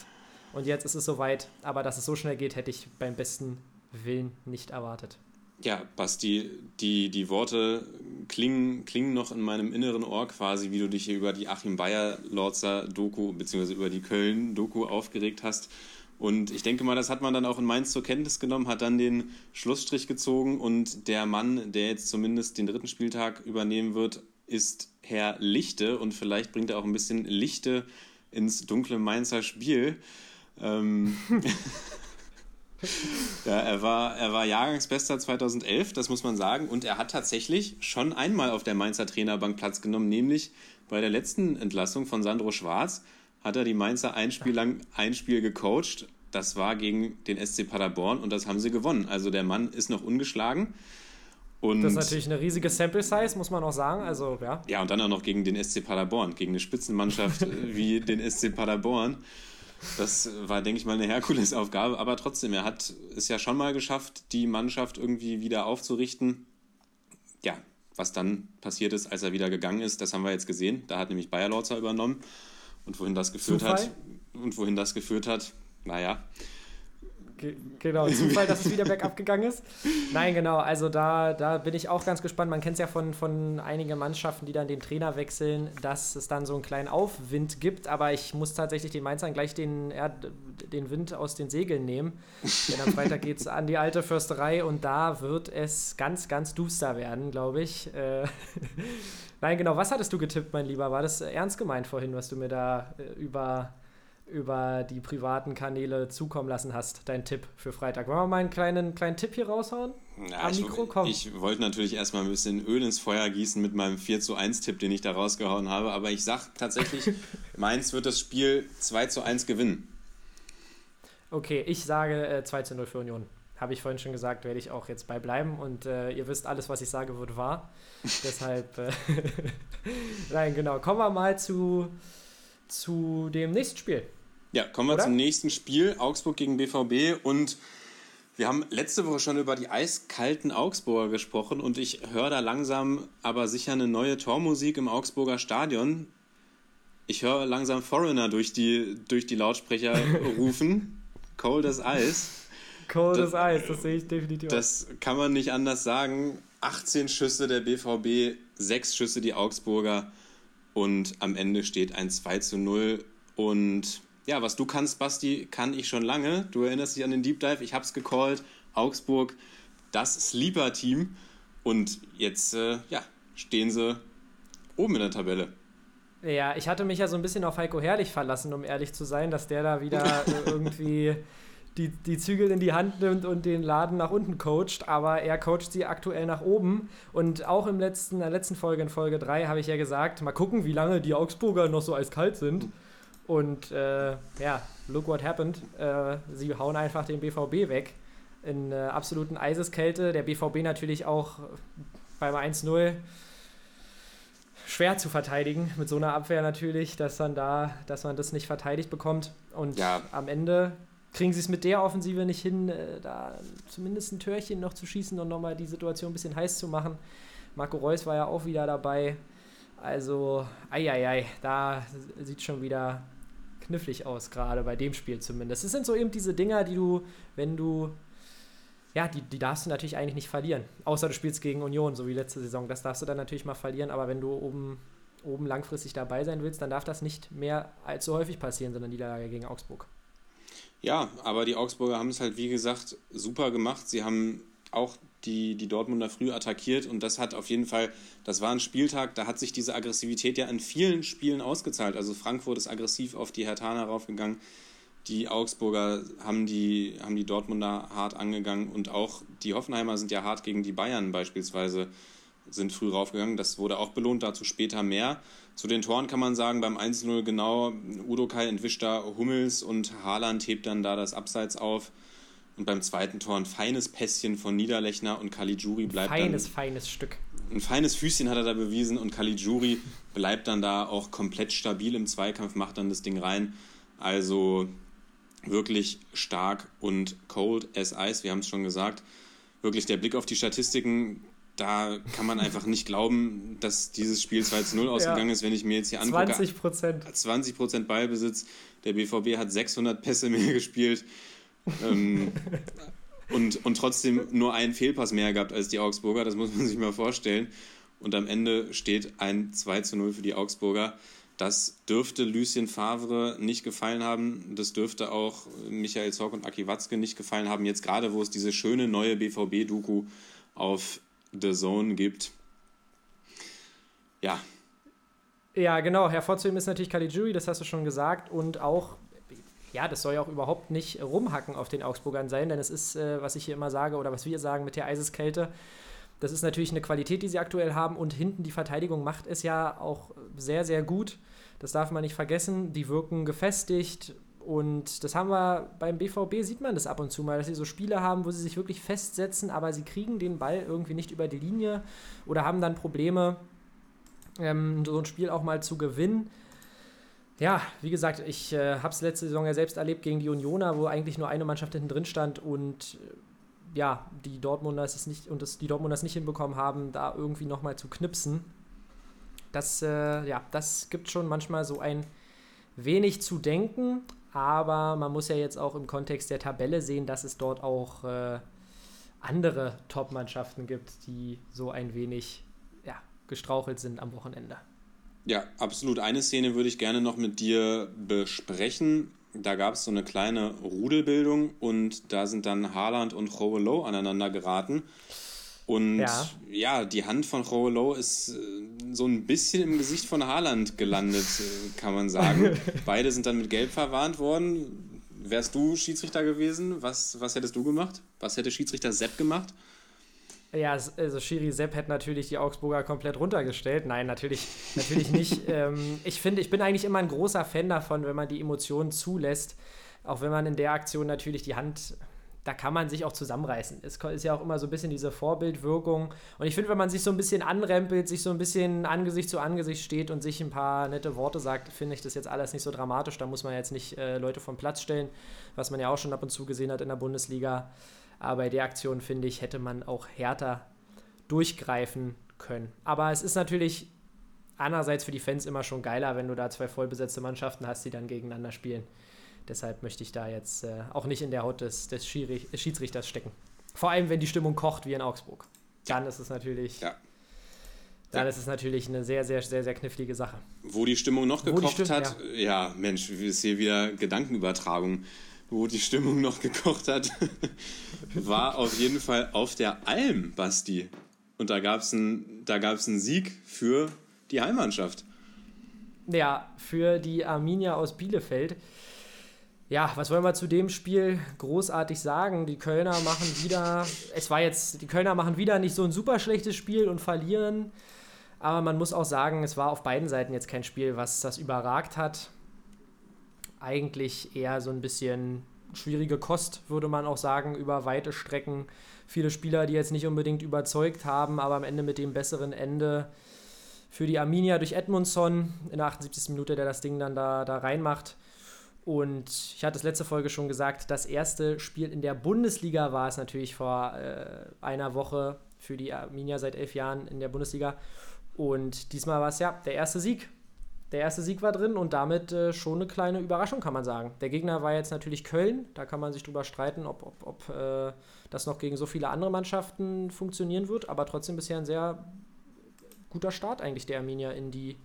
Und jetzt ist es soweit, aber dass es so schnell geht, hätte ich beim besten Willen nicht erwartet. Ja, Basti, die, die Worte klingen, klingen noch in meinem inneren Ohr quasi, wie du dich hier über die Achim Bayer-Lorzer-Doku bzw. über die Köln-Doku aufgeregt hast. Und ich denke mal, das hat man dann auch in Mainz zur Kenntnis genommen, hat dann den Schlussstrich gezogen und der Mann, der jetzt zumindest den dritten Spieltag übernehmen wird, ist Herr Lichte und vielleicht bringt er auch ein bisschen Lichte ins dunkle Mainzer Spiel. Ähm, ja, er war, er war Jahrgangsbester 2011, das muss man sagen. Und er hat tatsächlich schon einmal auf der Mainzer Trainerbank Platz genommen, nämlich bei der letzten Entlassung von Sandro Schwarz hat er die Mainzer ein Spiel lang ein Spiel gecoacht. Das war gegen den SC Paderborn und das haben sie gewonnen. Also der Mann ist noch ungeschlagen. Und das ist natürlich eine riesige Sample Size, muss man auch sagen. Also, ja. ja, und dann auch noch gegen den SC Paderborn, gegen eine Spitzenmannschaft wie den SC Paderborn. Das war, denke ich mal, eine Herkulesaufgabe. Aber trotzdem, er hat es ja schon mal geschafft, die Mannschaft irgendwie wieder aufzurichten. Ja, was dann passiert ist, als er wieder gegangen ist, das haben wir jetzt gesehen. Da hat nämlich Bayer Lorzer übernommen. Und wohin das geführt Zufall? hat, und wohin das geführt hat, naja, genau, Zufall, dass es wieder bergab gegangen ist. Nein, genau, also da, da bin ich auch ganz gespannt. Man kennt es ja von, von einigen Mannschaften, die dann den Trainer wechseln, dass es dann so einen kleinen Aufwind gibt. Aber ich muss tatsächlich den Mainzern gleich den, ja, den Wind aus den Segeln nehmen. Denn am Freitag geht es an die alte Försterei und da wird es ganz, ganz duster werden, glaube ich. Äh, Nein, genau, was hattest du getippt, mein Lieber? War das ernst gemeint vorhin, was du mir da äh, über über die privaten Kanäle zukommen lassen hast, dein Tipp für Freitag. Wollen wir mal einen kleinen, kleinen Tipp hier raushauen? Ja, Am Mikro, komm. Ich, ich wollte natürlich erstmal ein bisschen Öl ins Feuer gießen mit meinem 4 zu 1 Tipp, den ich da rausgehauen habe, aber ich sag tatsächlich, Mainz wird das Spiel 2 zu 1 gewinnen. Okay, ich sage äh, 2 zu 0 für Union. Habe ich vorhin schon gesagt, werde ich auch jetzt bei bleiben und äh, ihr wisst, alles, was ich sage, wird wahr. Deshalb, äh, nein, genau. Kommen wir mal zu, zu dem nächsten Spiel. Ja, kommen wir Oder? zum nächsten Spiel. Augsburg gegen BVB und wir haben letzte Woche schon über die eiskalten Augsburger gesprochen und ich höre da langsam aber sicher eine neue Tormusik im Augsburger Stadion. Ich höre langsam Foreigner durch die, durch die Lautsprecher rufen. Cold as Ice. Cold as Ice, das sehe ich definitiv. Das kann man nicht anders sagen. 18 Schüsse der BVB, 6 Schüsse die Augsburger und am Ende steht ein 2 zu 0 und ja, was du kannst, Basti, kann ich schon lange. Du erinnerst dich an den Deep Dive, ich habe es gecallt. Augsburg, das Sleeper-Team. Und jetzt äh, ja, stehen sie oben in der Tabelle. Ja, ich hatte mich ja so ein bisschen auf Heiko Herrlich verlassen, um ehrlich zu sein, dass der da wieder äh, irgendwie die, die Zügel in die Hand nimmt und den Laden nach unten coacht, aber er coacht sie aktuell nach oben. Und auch im letzten, in der letzten Folge, in Folge 3, habe ich ja gesagt, mal gucken, wie lange die Augsburger noch so eiskalt sind. Und äh, ja, look what happened. Äh, sie hauen einfach den BVB weg in äh, absoluten Eiseskälte. Der BVB natürlich auch beim 1-0 schwer zu verteidigen mit so einer Abwehr natürlich, dass dann da, dass man das nicht verteidigt bekommt. Und ja. am Ende kriegen sie es mit der Offensive nicht hin, äh, da zumindest ein Törchen noch zu schießen und nochmal die Situation ein bisschen heiß zu machen. Marco Reus war ja auch wieder dabei. Also, eieiei, da sieht schon wieder knifflig aus, gerade bei dem Spiel zumindest. Es sind so eben diese Dinger, die du, wenn du, ja, die, die darfst du natürlich eigentlich nicht verlieren. Außer du spielst gegen Union, so wie letzte Saison. Das darfst du dann natürlich mal verlieren, aber wenn du oben, oben langfristig dabei sein willst, dann darf das nicht mehr allzu häufig passieren, sondern die Niederlage gegen Augsburg. Ja, aber die Augsburger haben es halt, wie gesagt, super gemacht. Sie haben auch die, die Dortmunder früh attackiert und das hat auf jeden Fall, das war ein Spieltag, da hat sich diese Aggressivität ja in vielen Spielen ausgezahlt. Also Frankfurt ist aggressiv auf die Hertaner raufgegangen, die Augsburger haben die, haben die Dortmunder hart angegangen und auch die Hoffenheimer sind ja hart gegen die Bayern beispielsweise sind früh raufgegangen. Das wurde auch belohnt, dazu später mehr. Zu den Toren kann man sagen, beim 1-0 genau, Udo Kai entwischt da Hummels und Haaland hebt dann da das Abseits auf. Und beim zweiten Tor ein feines Pässchen von Niederlechner und Caligiuri bleibt feines, dann... Feines, feines Stück. Ein feines Füßchen hat er da bewiesen und Caligiuri bleibt dann da auch komplett stabil im Zweikampf, macht dann das Ding rein. Also wirklich stark und cold as ice, wir haben es schon gesagt. Wirklich der Blick auf die Statistiken, da kann man einfach nicht glauben, dass dieses Spiel 2 zu 0 ausgegangen ja. ist, wenn ich mir jetzt hier angucke. 20 Prozent. 20 Prozent Ballbesitz. Der BVB hat 600 Pässe mehr gespielt. Ähm, und, und trotzdem nur einen Fehlpass mehr gehabt als die Augsburger, das muss man sich mal vorstellen. Und am Ende steht ein 2 zu 0 für die Augsburger. Das dürfte Lucien Favre nicht gefallen haben. Das dürfte auch Michael Zorc und Aki Watzke nicht gefallen haben. Jetzt gerade, wo es diese schöne neue BVB-Doku auf The Zone gibt. Ja. Ja, genau. Hervorzuheben ist natürlich Caligiuri, das hast du schon gesagt. Und auch ja, das soll ja auch überhaupt nicht rumhacken auf den Augsburgern sein, denn es ist, äh, was ich hier immer sage oder was wir sagen mit der Eiseskälte, das ist natürlich eine Qualität, die sie aktuell haben und hinten die Verteidigung macht es ja auch sehr, sehr gut. Das darf man nicht vergessen. Die wirken gefestigt und das haben wir beim BVB, sieht man das ab und zu mal, dass sie so Spiele haben, wo sie sich wirklich festsetzen, aber sie kriegen den Ball irgendwie nicht über die Linie oder haben dann Probleme, ähm, so ein Spiel auch mal zu gewinnen. Ja, wie gesagt, ich äh, habe es letzte Saison ja selbst erlebt gegen die Unioner, wo eigentlich nur eine Mannschaft hinten drin stand und äh, ja, die Dortmunder es nicht und das, die Dortmunder es nicht hinbekommen haben, da irgendwie nochmal zu knipsen. Das, äh, ja, das gibt schon manchmal so ein wenig zu denken, aber man muss ja jetzt auch im Kontext der Tabelle sehen, dass es dort auch äh, andere Top-Mannschaften gibt, die so ein wenig ja, gestrauchelt sind am Wochenende. Ja, absolut. Eine Szene würde ich gerne noch mit dir besprechen. Da gab es so eine kleine Rudelbildung und da sind dann Haaland und Low aneinander geraten. Und ja. ja, die Hand von Low ist äh, so ein bisschen im Gesicht von Haaland gelandet, äh, kann man sagen. Beide sind dann mit Gelb verwarnt worden. Wärst du Schiedsrichter gewesen? Was, was hättest du gemacht? Was hätte Schiedsrichter Sepp gemacht? Ja, also Schiri Sepp hätte natürlich die Augsburger komplett runtergestellt. Nein, natürlich, natürlich nicht. ähm, ich finde, ich bin eigentlich immer ein großer Fan davon, wenn man die Emotionen zulässt. Auch wenn man in der Aktion natürlich die Hand, da kann man sich auch zusammenreißen. Es ist ja auch immer so ein bisschen diese Vorbildwirkung. Und ich finde, wenn man sich so ein bisschen anrempelt, sich so ein bisschen Angesicht zu Angesicht steht und sich ein paar nette Worte sagt, finde ich das jetzt alles nicht so dramatisch. Da muss man jetzt nicht äh, Leute vom Platz stellen, was man ja auch schon ab und zu gesehen hat in der Bundesliga. Aber bei der Aktion, finde ich, hätte man auch härter durchgreifen können. Aber es ist natürlich andererseits für die Fans immer schon geiler, wenn du da zwei vollbesetzte Mannschaften hast, die dann gegeneinander spielen. Deshalb möchte ich da jetzt äh, auch nicht in der Haut des, des Schiedsrichters stecken. Vor allem, wenn die Stimmung kocht wie in Augsburg. Dann ist es natürlich. Ja. Dann ist es natürlich eine sehr, sehr, sehr, sehr knifflige Sache. Wo die Stimmung noch gekocht Stimmung, hat, ja. ja, Mensch, ist hier wieder Gedankenübertragung wo die Stimmung noch gekocht hat, war auf jeden Fall auf der Alm, Basti. Und da gab es einen Sieg für die Heimmannschaft. Ja, für die Arminia aus Bielefeld. Ja, was wollen wir zu dem Spiel großartig sagen? Die Kölner machen wieder, es war jetzt, die Kölner machen wieder nicht so ein super schlechtes Spiel und verlieren. Aber man muss auch sagen, es war auf beiden Seiten jetzt kein Spiel, was das überragt hat eigentlich eher so ein bisschen schwierige Kost, würde man auch sagen, über weite Strecken. Viele Spieler, die jetzt nicht unbedingt überzeugt haben, aber am Ende mit dem besseren Ende für die Arminia durch Edmundson in der 78. Minute, der das Ding dann da, da reinmacht. Und ich hatte es letzte Folge schon gesagt, das erste Spiel in der Bundesliga war es natürlich vor äh, einer Woche für die Arminia seit elf Jahren in der Bundesliga. Und diesmal war es ja der erste Sieg der erste Sieg war drin und damit äh, schon eine kleine Überraschung, kann man sagen. Der Gegner war jetzt natürlich Köln. Da kann man sich drüber streiten, ob, ob, ob äh, das noch gegen so viele andere Mannschaften funktionieren wird. Aber trotzdem bisher ein sehr guter Start eigentlich der Arminia in die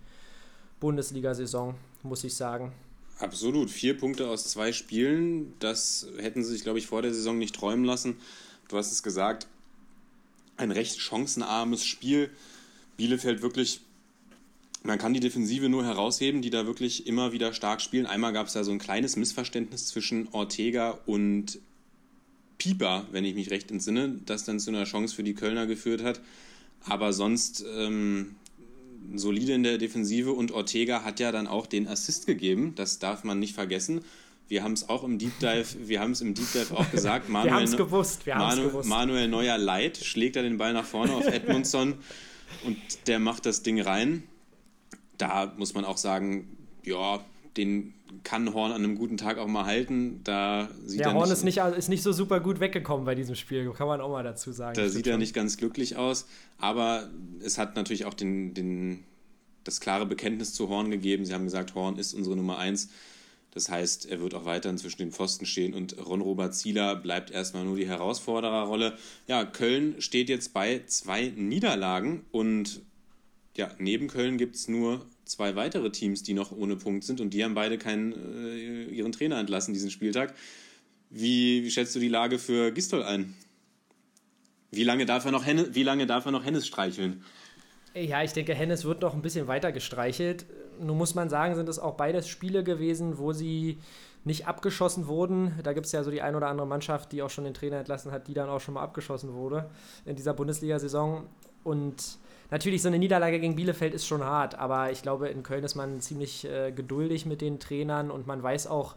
Bundesliga-Saison, muss ich sagen. Absolut. Vier Punkte aus zwei Spielen. Das hätten sie sich, glaube ich, vor der Saison nicht träumen lassen. Du hast es gesagt. Ein recht chancenarmes Spiel. Bielefeld wirklich man kann die Defensive nur herausheben, die da wirklich immer wieder stark spielen. Einmal gab es da so ein kleines Missverständnis zwischen Ortega und Pieper, wenn ich mich recht entsinne, das dann zu einer Chance für die Kölner geführt hat. Aber sonst ähm, solide in der Defensive und Ortega hat ja dann auch den Assist gegeben. Das darf man nicht vergessen. Wir haben es auch im Deep Dive, wir haben es im Deep Dive auch gesagt. Manuel, wir haben es gewusst, wir Manu, gewusst. Manuel Neuer Leid schlägt er den Ball nach vorne auf Edmundson und der macht das Ding rein da muss man auch sagen, ja, den kann Horn an einem guten Tag auch mal halten. Da sieht ja, er Horn nicht, ist, nicht, ist nicht so super gut weggekommen bei diesem Spiel, kann man auch mal dazu sagen. Da sieht er schon. nicht ganz glücklich aus, aber es hat natürlich auch den, den, das klare Bekenntnis zu Horn gegeben. Sie haben gesagt, Horn ist unsere Nummer eins. Das heißt, er wird auch weiterhin zwischen den Pfosten stehen und Ron-Robert Zieler bleibt erstmal nur die Herausfordererrolle. Ja, Köln steht jetzt bei zwei Niederlagen und ja, neben Köln gibt es nur zwei weitere Teams, die noch ohne Punkt sind und die haben beide keinen, äh, ihren Trainer entlassen diesen Spieltag. Wie, wie schätzt du die Lage für Gistol ein? Wie lange darf er noch, Henne, wie lange darf er noch Hennes streicheln? Ja, ich denke, Hennes wird noch ein bisschen weiter gestreichelt. Nun muss man sagen, sind es auch beides Spiele gewesen, wo sie nicht abgeschossen wurden. Da gibt es ja so die ein oder andere Mannschaft, die auch schon den Trainer entlassen hat, die dann auch schon mal abgeschossen wurde in dieser Bundesliga-Saison. Und natürlich, so eine Niederlage gegen Bielefeld ist schon hart, aber ich glaube, in Köln ist man ziemlich äh, geduldig mit den Trainern und man weiß auch,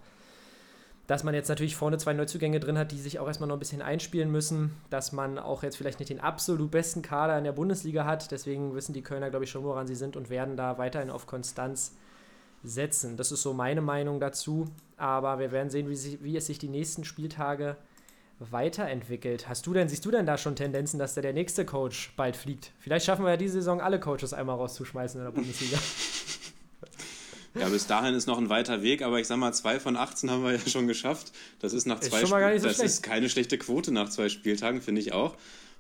dass man jetzt natürlich vorne zwei Neuzugänge drin hat, die sich auch erstmal noch ein bisschen einspielen müssen, dass man auch jetzt vielleicht nicht den absolut besten Kader in der Bundesliga hat. Deswegen wissen die Kölner, glaube ich, schon, woran sie sind und werden da weiterhin auf Konstanz setzen. Das ist so meine Meinung dazu. Aber wir werden sehen, wie, sich, wie es sich die nächsten Spieltage weiterentwickelt. Hast du denn, siehst du denn da schon Tendenzen, dass da der nächste Coach bald fliegt? Vielleicht schaffen wir ja diese Saison alle Coaches einmal rauszuschmeißen in der Bundesliga. Ja, bis dahin ist noch ein weiter Weg, aber ich sag mal, zwei von 18 haben wir ja schon geschafft. Das ist nach Ist zwei schon mal gar nicht so Das schlecht. ist keine schlechte Quote nach zwei Spieltagen, finde ich auch.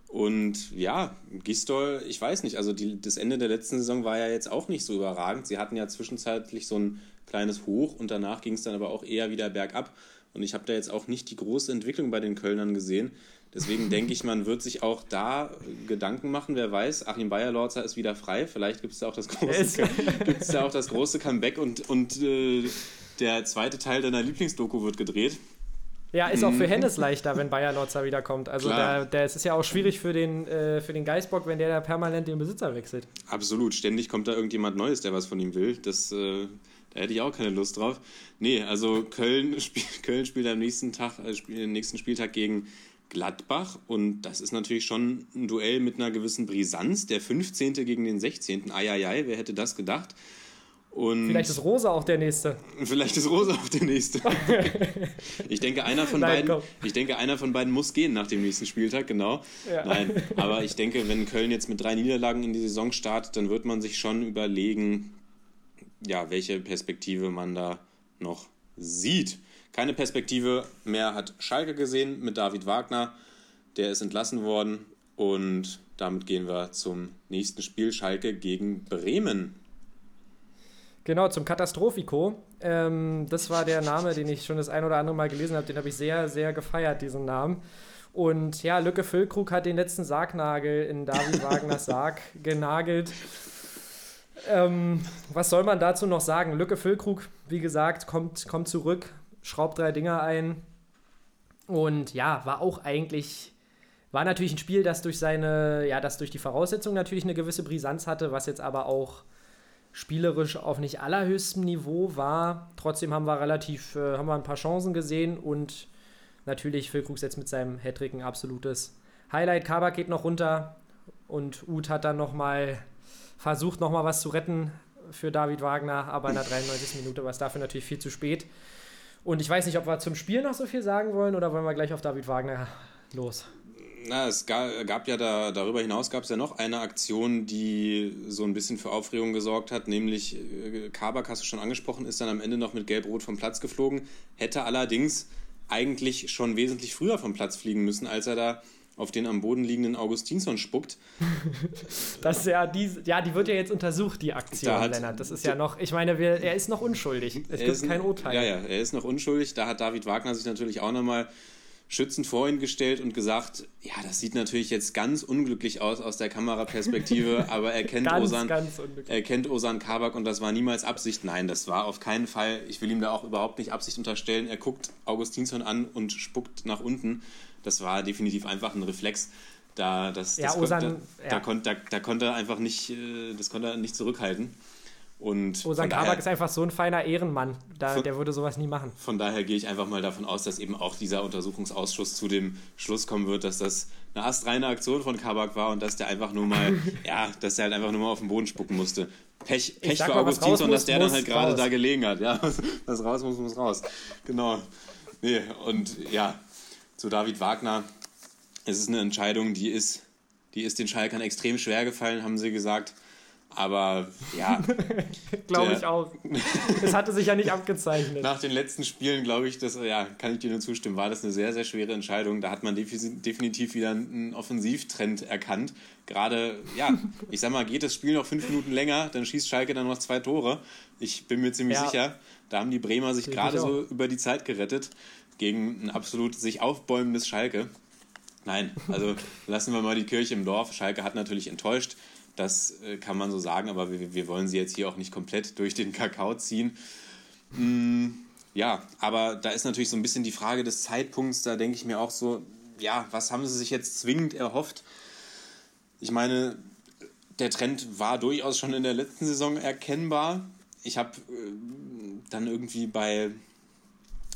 Und ja, Gistol, ich weiß nicht, also die, das Ende der letzten Saison war ja jetzt auch nicht so überragend. Sie hatten ja zwischenzeitlich so ein kleines Hoch und danach ging es dann aber auch eher wieder bergab. Und ich habe da jetzt auch nicht die große Entwicklung bei den Kölnern gesehen. Deswegen denke ich, man wird sich auch da Gedanken machen. Wer weiß, Achim Bayerlorzer ist wieder frei. Vielleicht gibt es da auch das große, gibt's da auch das große Comeback und, und äh, der zweite Teil deiner Lieblingsdoku wird gedreht. Ja, ist auch für Hennes leichter, wenn Bayer Lotzer wiederkommt. Also Mhm. Der, der, es ist ja auch schwierig für den, äh, für den Geistbock, wenn der da permanent den Besitzer wechselt. Absolut, ständig kommt da irgendjemand Neues, der was von ihm will. Das, äh, da hätte ich auch keine Lust drauf. Nee, also Köln, spiel, Köln spielt am nächsten Tag, äh, spiel, am nächsten Spieltag gegen Gladbach und das ist natürlich schon ein Duell mit einer gewissen Brisanz. Der 15. gegen den 16. Eieiei, wer hätte das gedacht? Und Vielleicht ist Rosa auch der nächste. Vielleicht ist Rosa auch der nächste. ich denke, einer von Nein, beiden, komm. ich denke, einer von beiden muss gehen nach dem nächsten Spieltag, genau. Ja. Nein, aber ich denke, wenn Köln jetzt mit drei Niederlagen in die Saison startet, dann wird man sich schon überlegen, ja, welche Perspektive man da noch sieht. Keine Perspektive mehr hat Schalke gesehen mit David Wagner. Der ist entlassen worden und damit gehen wir zum nächsten Spiel Schalke gegen Bremen. Genau, zum Katastrophiko. Ähm, das war der Name, den ich schon das ein oder andere Mal gelesen habe. Den habe ich sehr, sehr gefeiert, diesen Namen. Und ja, Lücke Füllkrug hat den letzten Sargnagel in David Wagners Sarg genagelt. Ähm, was soll man dazu noch sagen? Lücke Füllkrug, wie gesagt, kommt, kommt zurück, schraubt drei Dinger ein. Und ja, war auch eigentlich, war natürlich ein Spiel, das durch seine, ja, das durch die Voraussetzungen natürlich eine gewisse Brisanz hatte, was jetzt aber auch spielerisch auf nicht allerhöchstem Niveau war. Trotzdem haben wir relativ, äh, haben wir ein paar Chancen gesehen und natürlich Füllkrug jetzt mit seinem Hattrick ein absolutes Highlight. Kabak geht noch runter und Uth hat dann nochmal versucht, nochmal was zu retten für David Wagner, aber in der 93. Minute war es dafür natürlich viel zu spät. Und ich weiß nicht, ob wir zum Spiel noch so viel sagen wollen oder wollen wir gleich auf David Wagner los? Na, es gab, gab ja da, darüber hinaus gab es ja noch eine Aktion, die so ein bisschen für Aufregung gesorgt hat, nämlich äh, Kabak, hast du schon angesprochen, ist dann am Ende noch mit Gelb-Rot vom Platz geflogen, hätte allerdings eigentlich schon wesentlich früher vom Platz fliegen müssen, als er da auf den am Boden liegenden Augustinsson spuckt. Das ist ja, die, ja, die wird ja jetzt untersucht, die Aktion, Da hat- Lennart. Das ist ja noch, ich meine, wir, er ist noch unschuldig. Es gibt ist- kein Urteil. Ja, ja, er ist noch unschuldig. Da hat David Wagner sich natürlich auch nochmal schützend vor ihn gestellt und gesagt, ja, das sieht natürlich jetzt ganz unglücklich aus aus der Kameraperspektive, aber er kennt Ganz, Osan, ganz er kennt Osan Kabak und das war niemals Absicht. Nein, das war auf keinen Fall. Ich will ihm da auch überhaupt nicht Absicht unterstellen. Er guckt Augustinsson an und spuckt nach unten. Das war definitiv einfach ein Reflex. Da, das, Ja, das Ozan, kon- da, da, ja. kon- da, da konnte er einfach nicht, äh, das konnte er nicht zurückhalten. Und Osan daher- Kabak ist einfach so ein feiner Ehrenmann. Da, Von- der würde sowas nie machen. von daher gehe ich einfach mal davon aus, dass eben auch dieser Untersuchungsausschuss zu dem Schluss kommen wird, dass das eine astreine Aktion von Kabak war und dass der einfach nur mal, ja, dass der halt einfach nur mal auf den Boden spucken musste. Pech, Pech für Augustinsson, dass der dann halt gerade da gelegen hat. Ja, was raus muss, muss raus. Genau. Nee, und ja, zu David Wagner. Es ist eine Entscheidung, die ist, die ist den Schalkern extrem schwer gefallen, haben sie gesagt. Aber ja, Glaube ich auch. Es hatte sich ja nicht abgezeichnet. Nach den letzten Spielen glaube ich, dass, ja, kann ich dir nur zustimmen, war das eine sehr, sehr schwere Entscheidung. Da hat man defi- definitiv wieder einen Offensivtrend erkannt. Gerade, ja, ich sag mal, geht das Spiel noch fünf Minuten länger, dann schießt Schalke dann noch zwei Tore. Ich bin mir ziemlich Ja. sicher, da haben die Bremer sich gerade so über die Zeit gerettet gegen ein absolut sich aufbäumendes Schalke. Nein, also lassen wir mal die Kirche im Dorf. Schalke hat natürlich enttäuscht, das äh, kann man so sagen, aber wir, wir wollen sie jetzt hier auch nicht komplett durch den Kakao ziehen. Mm, ja, aber da ist natürlich so ein bisschen die Frage des Zeitpunkts. Da denke ich mir auch so, ja, was haben sie sich jetzt zwingend erhofft? Ich meine, der Trend war durchaus schon in der letzten Saison erkennbar. Ich habe äh, dann irgendwie bei,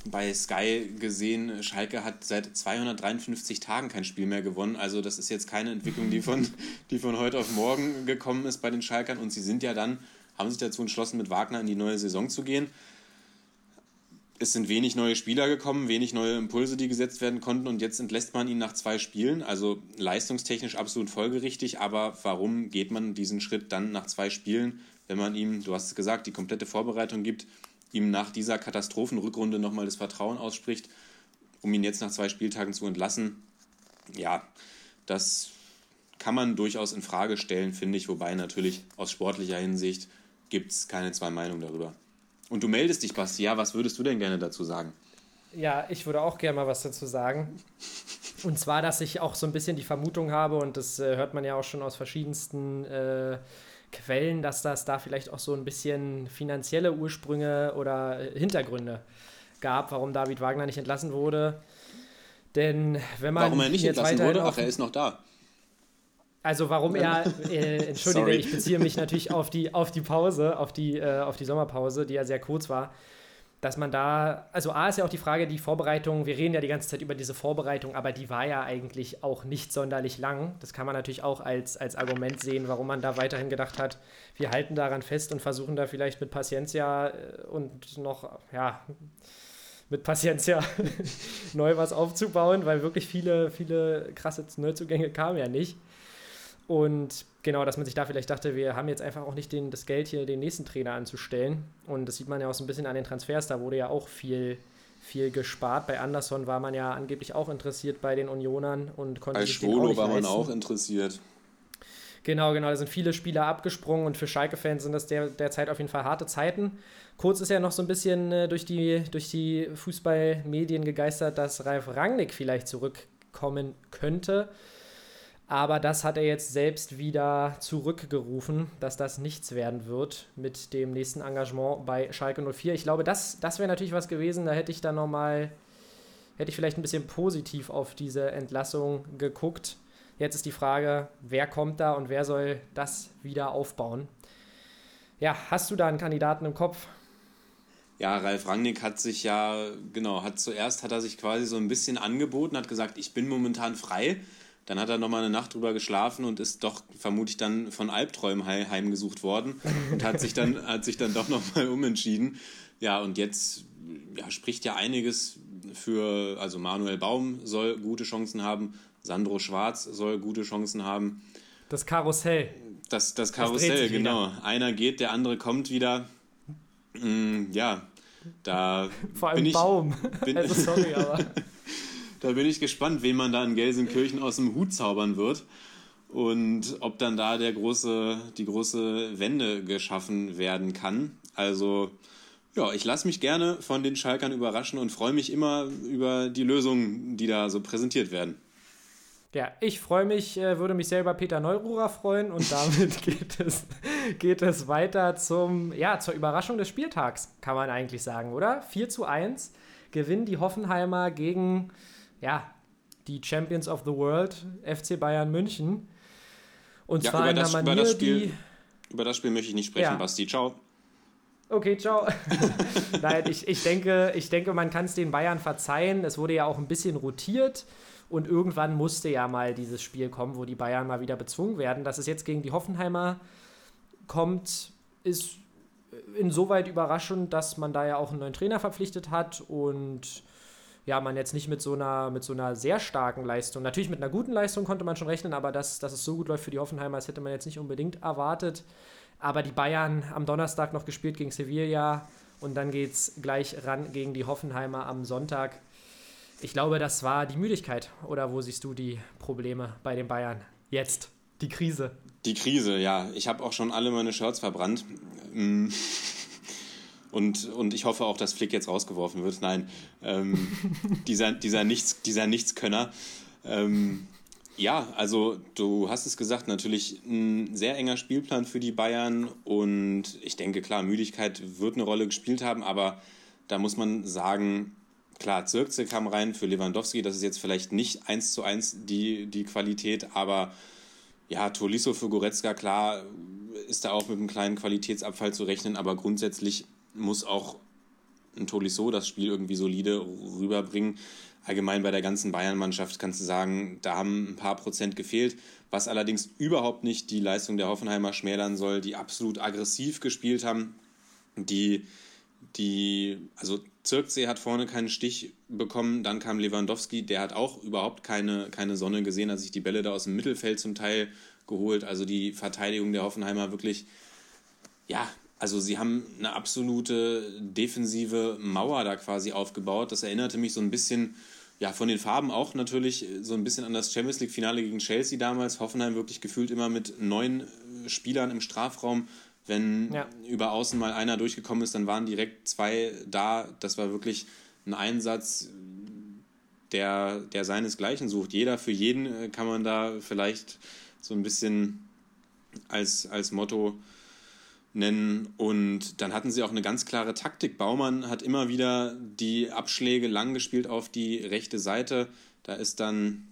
bei Sky gesehen, Schalke hat seit 253 Tagen kein Spiel mehr gewonnen. Also das ist jetzt keine Entwicklung, die von, die von heute auf morgen gekommen ist bei den Schalkern. Und sie sind ja dann, haben sich dazu entschlossen, mit Wagner in die neue Saison zu gehen es sind wenig neue Spieler gekommen, wenig neue Impulse, die gesetzt werden konnten und jetzt entlässt man ihn nach zwei Spielen. Also leistungstechnisch absolut folgerichtig, aber warum geht man diesen Schritt dann nach zwei Spielen, wenn man ihm, du hast es gesagt, die komplette Vorbereitung gibt, ihm nach dieser Katastrophenrückrunde nochmal das Vertrauen ausspricht, um ihn jetzt nach zwei Spieltagen zu entlassen? Ja, das kann man durchaus in Frage stellen, finde ich, wobei natürlich aus sportlicher Hinsicht gibt es keine zwei Meinungen darüber. Und du meldest dich, Basti. Ja, was würdest du denn gerne dazu sagen? Ja, ich würde auch gerne mal was dazu sagen. Und zwar, dass ich auch so ein bisschen die Vermutung habe, und das äh, hört man ja auch schon aus verschiedensten äh, Quellen, dass das da vielleicht auch so ein bisschen finanzielle Ursprünge oder äh, Hintergründe gab, warum David Wagner nicht entlassen wurde. Denn wenn man. Warum er nicht entlassen wurde? Ach, er ist noch da. Also warum er, äh, entschuldige, ich beziehe mich natürlich auf die, auf die Pause, auf die, äh, auf die Sommerpause, die ja sehr kurz war, dass man da, also A ist ja auch die Frage, die Vorbereitung, wir reden ja die ganze Zeit über diese Vorbereitung, aber die war ja eigentlich auch nicht sonderlich lang. Das kann man natürlich auch als, als Argument sehen, warum man da weiterhin gedacht hat, wir halten daran fest und versuchen da vielleicht mit Paciencia äh, und noch, ja, mit Paciencia neu was aufzubauen, weil wirklich viele, viele krasse Neuzugänge kamen ja nicht. Und genau, dass man sich da vielleicht dachte, wir haben jetzt einfach auch nicht den, das Geld hier, den nächsten Trainer anzustellen. Und das sieht man ja auch so ein bisschen an den Transfers, da wurde ja auch viel, viel gespart. Bei Anderson war man ja angeblich auch interessiert bei den Unionern und konnte bei Schwolo war man auch interessiert. Genau, genau, da sind viele Spieler abgesprungen und für Schalke-Fans sind das der, derzeit auf jeden Fall harte Zeiten. Kurz ist ja noch so ein bisschen äh, durch die, durch die Fußballmedien gegeistert, dass Ralf Rangnick vielleicht zurückkommen könnte. Aber das hat er jetzt selbst wieder zurückgerufen, dass das nichts werden wird mit dem nächsten Engagement bei Schalke 04. Ich glaube, das, das wäre natürlich was gewesen, da hätte ich dann nochmal, hätte ich vielleicht ein bisschen positiv auf diese Entlassung geguckt. Jetzt ist die Frage, wer kommt da und wer soll das wieder aufbauen? Ja, hast du da einen Kandidaten im Kopf? Ja, Ralf Rangnick hat sich ja, genau, hat zuerst hat er sich quasi so ein bisschen angeboten, hat gesagt, ich bin momentan frei dann hat er nochmal eine Nacht drüber geschlafen und ist doch vermutlich dann von Albträumen heimgesucht worden und hat sich dann, hat sich dann doch nochmal umentschieden. Ja, und jetzt ja, spricht ja einiges für, also Manuel Baum soll gute Chancen haben, Sandro Schwarz soll gute Chancen haben. Das Karussell. Das, das Karussell, das genau. Wieder. Einer geht, der andere kommt wieder. Mm, ja, da. Vor allem bin ich, Baum. Bin, also sorry, aber. Da bin ich gespannt, wen man da in Gelsenkirchen aus dem Hut zaubern wird und ob dann da der große, die große Wende geschaffen werden kann. Also ja, ich lasse mich gerne von den Schalkern überraschen und freue mich immer über die Lösungen, die da so präsentiert werden. Ja, ich freue mich, äh, würde mich selber Peter Neururer freuen und damit geht es, geht es weiter zum, ja, zur Überraschung des Spieltags, kann man eigentlich sagen, oder? 4 zu 1 gewinnen die Hoffenheimer gegen ja, die Champions of the World, FC Bayern München. Und ja, zwar in der Manier, über das Spiel, die... Über das Spiel möchte ich nicht sprechen, ja. Basti. Ciao. Okay, ciao. Nein, ich, ich, denke, ich denke, man kann es den Bayern verzeihen. Es wurde ja auch ein bisschen rotiert. Und irgendwann musste ja mal dieses Spiel kommen, wo die Bayern mal wieder bezwungen werden. Dass es jetzt gegen die Hoffenheimer kommt, ist insoweit überraschend, dass man da ja auch einen neuen Trainer verpflichtet hat und ja, man jetzt nicht mit so einer, mit so einer sehr starken Leistung, natürlich mit einer guten Leistung konnte man schon rechnen, aber dass, dass es so gut läuft für die Hoffenheimer, das hätte man jetzt nicht unbedingt erwartet. Aber die Bayern am Donnerstag noch gespielt gegen Sevilla und dann geht es gleich ran gegen die Hoffenheimer am Sonntag. Ich glaube, das war die Müdigkeit. Oder wo siehst du die Probleme bei den Bayern? Jetzt, die Krise. Die Krise, ja. Ich habe auch schon alle meine Shirts verbrannt. Und, und ich hoffe auch, dass Flick jetzt rausgeworfen wird. Nein, ähm, dieser, dieser, Nichts, dieser Nichtskönner. Ähm, ja, also du hast es gesagt, natürlich ein sehr enger Spielplan für die Bayern. Und ich denke, klar, Müdigkeit wird eine Rolle gespielt haben, aber Da muss man sagen, klar, Zirkze kam rein für Lewandowski, das ist jetzt vielleicht nicht eins zu eins die, die Qualität, aber ja, Tolisso für Goretzka, klar, ist da auch mit einem kleinen Qualitätsabfall zu rechnen, aber grundsätzlich muss auch ein Tolisso das Spiel irgendwie solide rüberbringen. Allgemein bei der ganzen Bayern-Mannschaft kannst du sagen, da haben ein paar Prozent gefehlt, was allerdings überhaupt nicht die Leistung der Hoffenheimer schmälern soll, die absolut aggressiv gespielt haben, die, die, also Zirkzee hat vorne keinen Stich bekommen, dann kam Lewandowski, der hat auch überhaupt keine, keine Sonne gesehen, hat sich die Bälle da aus dem Mittelfeld zum Teil geholt, also die Verteidigung der Hoffenheimer wirklich, ja, also sie haben eine absolute defensive Mauer da quasi aufgebaut. Das erinnerte mich so ein bisschen, ja, von den Farben auch natürlich so ein bisschen an das Champions League-Finale gegen Chelsea damals. Hoffenheim wirklich gefühlt immer mit neun äh, Spielern im Strafraum. Wenn ja. über außen mal einer durchgekommen ist, dann waren direkt zwei da. Das war wirklich ein Einsatz, der, der seinesgleichen sucht. Jeder für jeden äh, kann man da vielleicht so ein bisschen als, als Motto nennen. Und dann hatten sie auch eine ganz klare Taktik. Baumann hat immer wieder die Abschläge lang gespielt auf die rechte Seite. Da ist dann,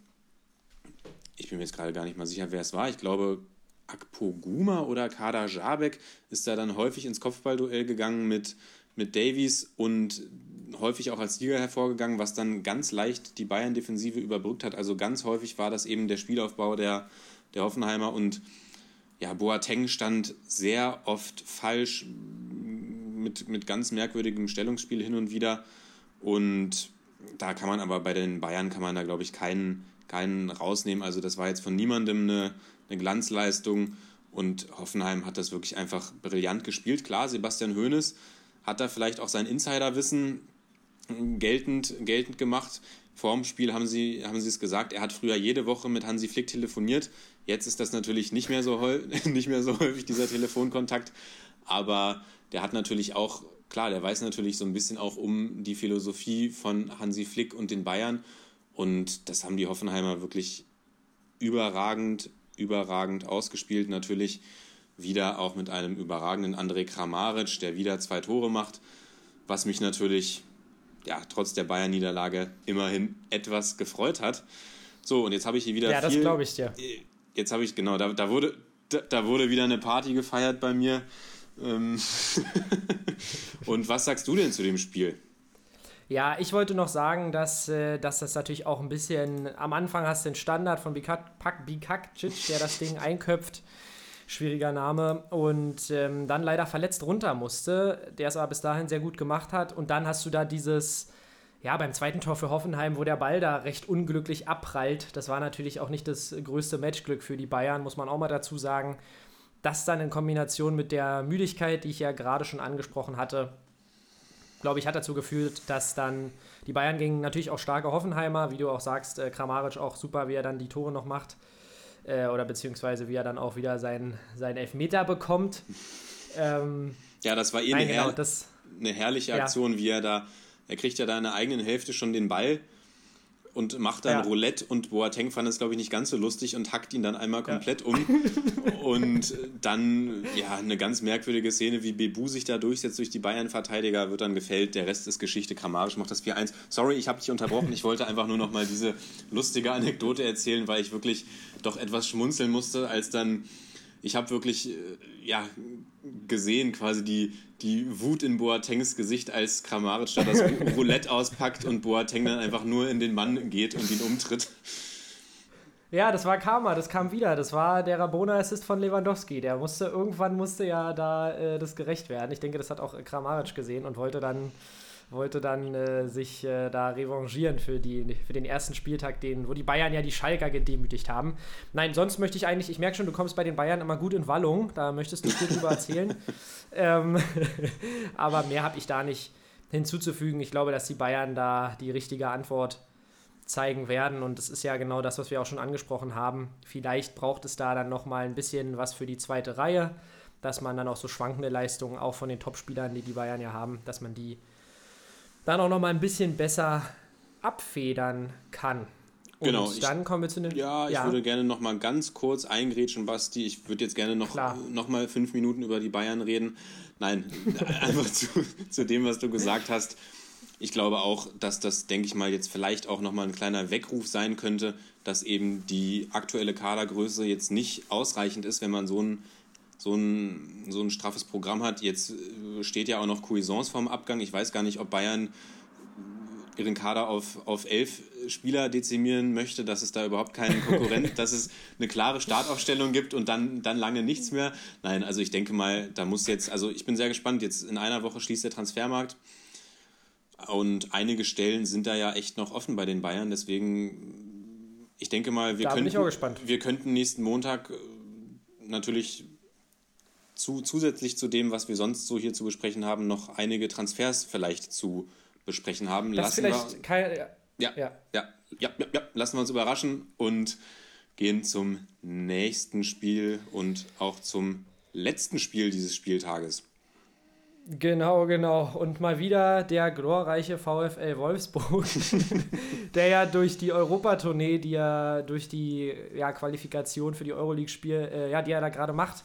ich bin mir jetzt gerade gar nicht mal sicher, wer es war. Ich glaube, Akpoguma oder Kader Jabek ist da dann häufig ins Kopfballduell gegangen mit, mit Davies und häufig auch als Sieger hervorgegangen, was dann ganz leicht die Bayern-Defensive überbrückt hat. Also ganz häufig war das eben der Spielaufbau der, der Hoffenheimer und ja, Boateng stand sehr oft falsch mit, mit ganz merkwürdigem Stellungsspiel hin und wieder. Und da kann man aber bei den Bayern kann man da, glaube ich, keinen, keinen rausnehmen. Also das war jetzt von niemandem eine, eine Glanzleistung. Und Hoffenheim hat das wirklich einfach brillant gespielt. Klar, Sebastian Hoeneß hat da vielleicht auch sein Insiderwissen geltend, geltend gemacht. Vor dem Spiel haben sie, haben sie es gesagt, er hat früher jede Woche mit Hansi Flick telefoniert. Jetzt ist das natürlich nicht mehr so, nicht mehr so häufig, dieser Telefonkontakt. Aber der hat natürlich auch, klar, der weiß natürlich so ein bisschen auch um die Philosophie von Hansi Flick und den Bayern. Und das haben die Hoffenheimer wirklich überragend, überragend ausgespielt. Natürlich wieder auch mit einem überragenden André Kramaric, der wieder zwei Tore macht, was mich natürlich ja, trotz der Bayern-Niederlage immerhin etwas gefreut hat. So, und jetzt habe ich hier wieder. Ja, viel, das glaube ich dir. Jetzt habe ich, genau, da, da, wurde, da, da, wurde wieder eine Party gefeiert bei mir. Ähm und was sagst du denn zu dem Spiel? Ja, ich wollte noch sagen, dass, äh, dass das natürlich auch ein bisschen. Am Anfang hast du den Standard von Bikakcic, der das Ding einköpft. Schwieriger Name. Und ähm, dann leider verletzt runter musste, der es aber bis dahin sehr gut gemacht hat. Und dann hast du da dieses ja, beim zweiten Tor für Hoffenheim, wo der Ball da recht unglücklich abprallt, das war natürlich auch nicht das größte Matchglück für die Bayern, muss man auch mal dazu sagen. Das dann in Kombination mit der Müdigkeit, die ich ja gerade schon angesprochen hatte, glaube ich, hat dazu geführt, dass dann die Bayern gegen natürlich auch starke Hoffenheimer, wie du auch sagst, äh, Kramaric auch super, wie er dann die Tore noch macht. Äh, oder beziehungsweise wie er dann auch wieder seinen, seinen Elfmeter bekommt. Ähm, ja, das war eh nein, eine, genau, herr eine herrliche Aktion, ja. wie er da er kriegt ja da in der eigenen Hälfte schon den Ball und macht dann ja. Roulette und Boateng fand es, glaube ich, nicht ganz so lustig und hackt ihn dann einmal komplett ja. um. und dann, ja, eine ganz merkwürdige Szene, wie Bebu sich da durchsetzt durch die Bayern-Verteidiger, wird dann gefällt. Der Rest ist Geschichte. Kramarisch macht das 4-1. Sorry, ich habe dich unterbrochen. Ich wollte einfach nur noch mal diese lustige Anekdote erzählen, weil ich wirklich doch etwas schmunzeln musste, als dann ich habe wirklich äh, ja, gesehen, quasi die, die Wut in Boatengs Gesicht, als Kramaric da das Roulette auspackt und Boateng dann einfach nur in den Mann geht und ihn umtritt. Ja, das war Karma, das kam wieder. Das war der Rabona-Assist von Lewandowski. Der musste, irgendwann musste ja da äh, das gerecht werden. Ich denke, das hat auch Kramaric gesehen und wollte dann wollte dann äh, sich äh, da revanchieren für, die, für den ersten Spieltag, den, wo die Bayern ja die Schalker gedemütigt haben. Nein, sonst möchte ich eigentlich, ich merke schon, du kommst bei den Bayern immer gut in Wallung, da möchtest du viel drüber erzählen. ähm, aber mehr habe ich da nicht hinzuzufügen. Ich glaube, dass die Bayern da die richtige Antwort zeigen werden und das ist ja genau das, was wir auch schon angesprochen haben. Vielleicht braucht es da dann nochmal ein bisschen was für die zweite Reihe, dass man dann auch so schwankende Leistungen auch von den Topspielern, die die Bayern ja haben, dass man die dann auch noch mal ein bisschen besser abfedern kann. Und Genau, ich- dann kommen wir zu den. Ja, ich würde gerne noch mal ganz kurz eingrätschen, Basti. Ich würde jetzt gerne noch, Klar. noch mal fünf Minuten über die Bayern reden. Nein, einfach zu, zu dem, was du gesagt hast. Ich glaube auch, dass das, denke ich mal, jetzt vielleicht auch noch mal ein kleiner Weckruf sein könnte, dass eben die aktuelle Kadergröße jetzt nicht ausreichend ist, wenn man so ein, so ein, so ein straffes Programm hat. Jetzt äh, steht ja auch noch Cuisance vorm Abgang. Ich weiß gar nicht, ob Bayern ihren Kader auf, auf elf Spieler dezimieren möchte, dass es da überhaupt keinen Konkurrent, dass es eine klare Startaufstellung gibt und dann, dann lange nichts mehr. Nein, also ich denke mal, da muss jetzt, also ich bin sehr gespannt, jetzt in einer Woche schließt der Transfermarkt und einige Stellen sind da ja echt noch offen bei den Bayern, deswegen, ich denke mal, wir, Da könnten, ich auch gespannt. wir könnten nächsten Montag äh, natürlich zu, zusätzlich zu dem, was wir sonst so hier zu besprechen haben, noch einige Transfers vielleicht zu besprechen haben. Das Lassen wir, kein. ja, Ja. ja. Ja, ja, ja, lassen wir uns überraschen und gehen zum nächsten Spiel und auch zum letzten Spiel dieses Spieltages. Genau, genau. Und mal wieder der glorreiche VfL Wolfsburg, der ja durch die Europatournee, die er durch die ja, Qualifikation für die Euroleague-Spiel, äh, ja, die er da gerade macht,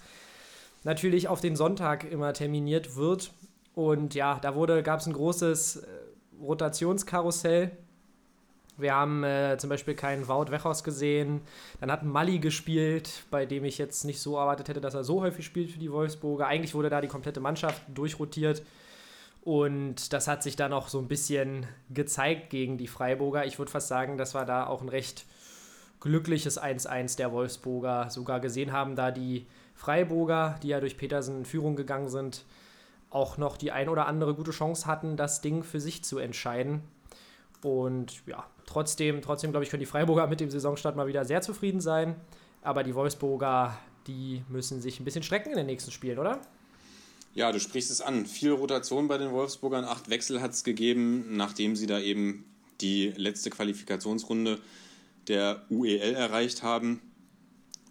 natürlich auf den Sonntag immer terminiert wird. Und ja, da wurde, gab es ein großes äh, Rotationskarussell. Wir haben äh, zum Beispiel keinen Wout Wechos gesehen. Dann hat Mali gespielt, bei dem ich jetzt nicht so erwartet hätte, dass er so häufig spielt für die Wolfsburger. Eigentlich wurde da die komplette Mannschaft durchrotiert. Und das hat sich dann auch so ein bisschen gezeigt gegen die Freiburger. Ich würde fast sagen, das war da auch ein recht glückliches 1-1 der Wolfsburger sogar gesehen haben, da die Freiburger, die ja durch Petersen in Führung gegangen sind, auch noch die ein oder andere gute Chance hatten, das Ding für sich zu entscheiden. Und ja, trotzdem, trotzdem glaube ich, können die Freiburger mit dem Saisonstart mal wieder sehr zufrieden sein. Aber die Wolfsburger, die müssen sich ein bisschen strecken in den nächsten Spielen, oder? Ja, du sprichst es an. Viel Rotation bei den Wolfsburgern. Acht Wechsel hat es gegeben, nachdem sie da eben die letzte Qualifikationsrunde der UEL erreicht haben.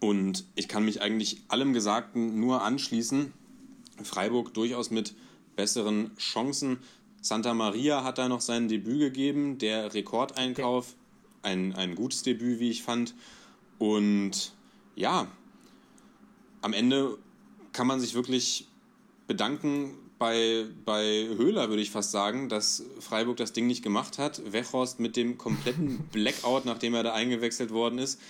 Und ich kann mich eigentlich allem Gesagten nur anschließen. Freiburg durchaus mit besseren Chancen. Santa Maria hat da noch sein Debüt gegeben, der Rekordeinkauf. Ein, ein gutes Debüt, wie ich fand. Und ja, am Ende kann man sich wirklich bedanken bei, bei Höhler, würde ich fast sagen, dass Freiburg das Ding nicht gemacht hat. Wechhorst mit dem kompletten Blackout, nachdem er da eingewechselt worden ist,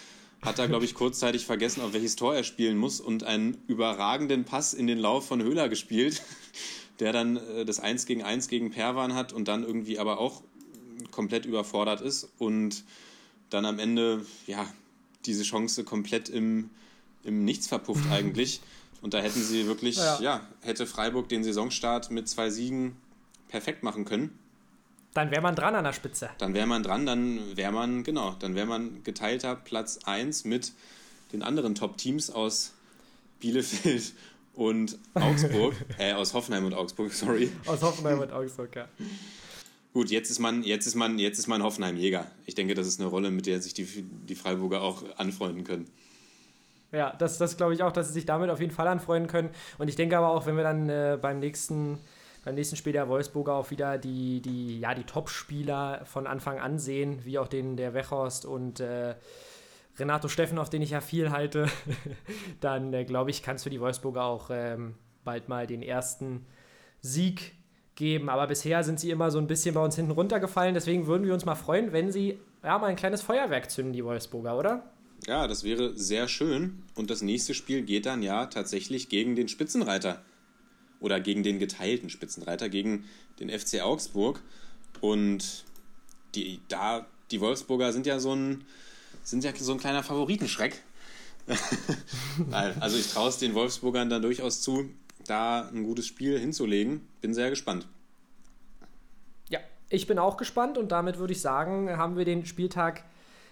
hat er, glaube ich, kurzzeitig vergessen, auf welches Tor er spielen muss und einen überragenden Pass in den Lauf von Höhler gespielt, der dann äh, das 1 gegen 1 gegen Perwan hat und dann irgendwie aber auch komplett überfordert ist und dann am Ende, ja, diese Chance komplett im, im Nichts verpufft eigentlich. Und da hätten sie wirklich, ja. Ja. hätte Freiburg den Saisonstart mit zwei Siegen perfekt machen können. Dann wäre man dran an der Spitze. Dann wäre man dran, dann wäre man, genau, dann wäre man geteilter Platz 1 mit den anderen Top-Teams aus Bielefeld und Augsburg, äh, aus Hoffenheim und Augsburg, sorry. Aus Hoffenheim und Augsburg, ja. Gut, jetzt ist man, jetzt ist man, jetzt ist man Hoffenheim-Jäger. Ich denke, das ist eine Rolle, mit der sich die, die Freiburger auch anfreunden können. Ja, das, das glaube ich auch, dass sie sich damit auf jeden Fall anfreunden können. Und ich denke aber auch, wenn wir dann äh, beim nächsten beim nächsten Spiel der Wolfsburger auch wieder die, die, ja, die Top-Spieler von Anfang an sehen, wie auch den der Wechhorst und äh, Renato Steffen, auf den ich ja viel halte, dann äh, glaube ich, kann es für die Wolfsburger auch ähm, bald mal den ersten Sieg geben. Aber bisher sind sie immer so ein bisschen bei uns hinten runtergefallen. Deswegen würden wir uns mal freuen, wenn sie ja, mal ein kleines Feuerwerk zünden, die Wolfsburger, oder? Ja, das wäre sehr schön. Und das nächste Spiel geht dann ja tatsächlich gegen den Spitzenreiter. Oder gegen den geteilten Spitzenreiter, gegen den FC Augsburg. Und die, da, die Wolfsburger sind ja so ein, sind ja so ein kleiner Favoritenschreck. Also ich traue es den Wolfsburgern dann durchaus zu, da ein gutes Spiel hinzulegen. Bin sehr gespannt. Ja, ich bin auch gespannt und damit würde ich sagen, haben wir den Spieltag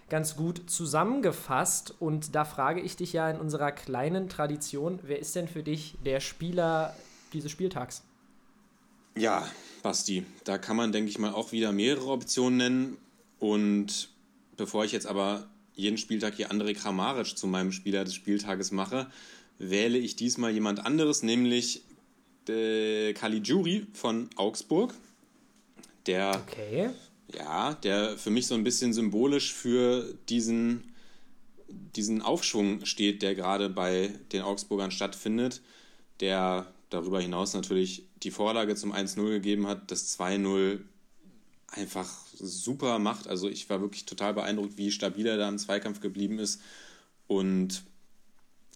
ganz gut zusammengefasst. Und da frage ich dich ja in unserer kleinen Tradition, wer ist denn für dich der Spieler dieses Spieltags? Ja, Basti, da kann man, denke ich mal, auch wieder mehrere Optionen nennen. Und bevor ich jetzt aber jeden Spieltag hier André Kramaric zu meinem Spieler des Spieltages mache, wähle ich diesmal jemand anderes, nämlich äh, Caligiuri von Augsburg. Der Okay. Ja, der für mich so ein bisschen symbolisch für diesen, diesen Aufschwung steht, der gerade bei den Augsburgern stattfindet, der darüber hinaus natürlich die Vorlage zum 1-0 gegeben hat, das 2-0 einfach super macht. Also ich war wirklich total beeindruckt, wie stabil er da im Zweikampf geblieben ist. Und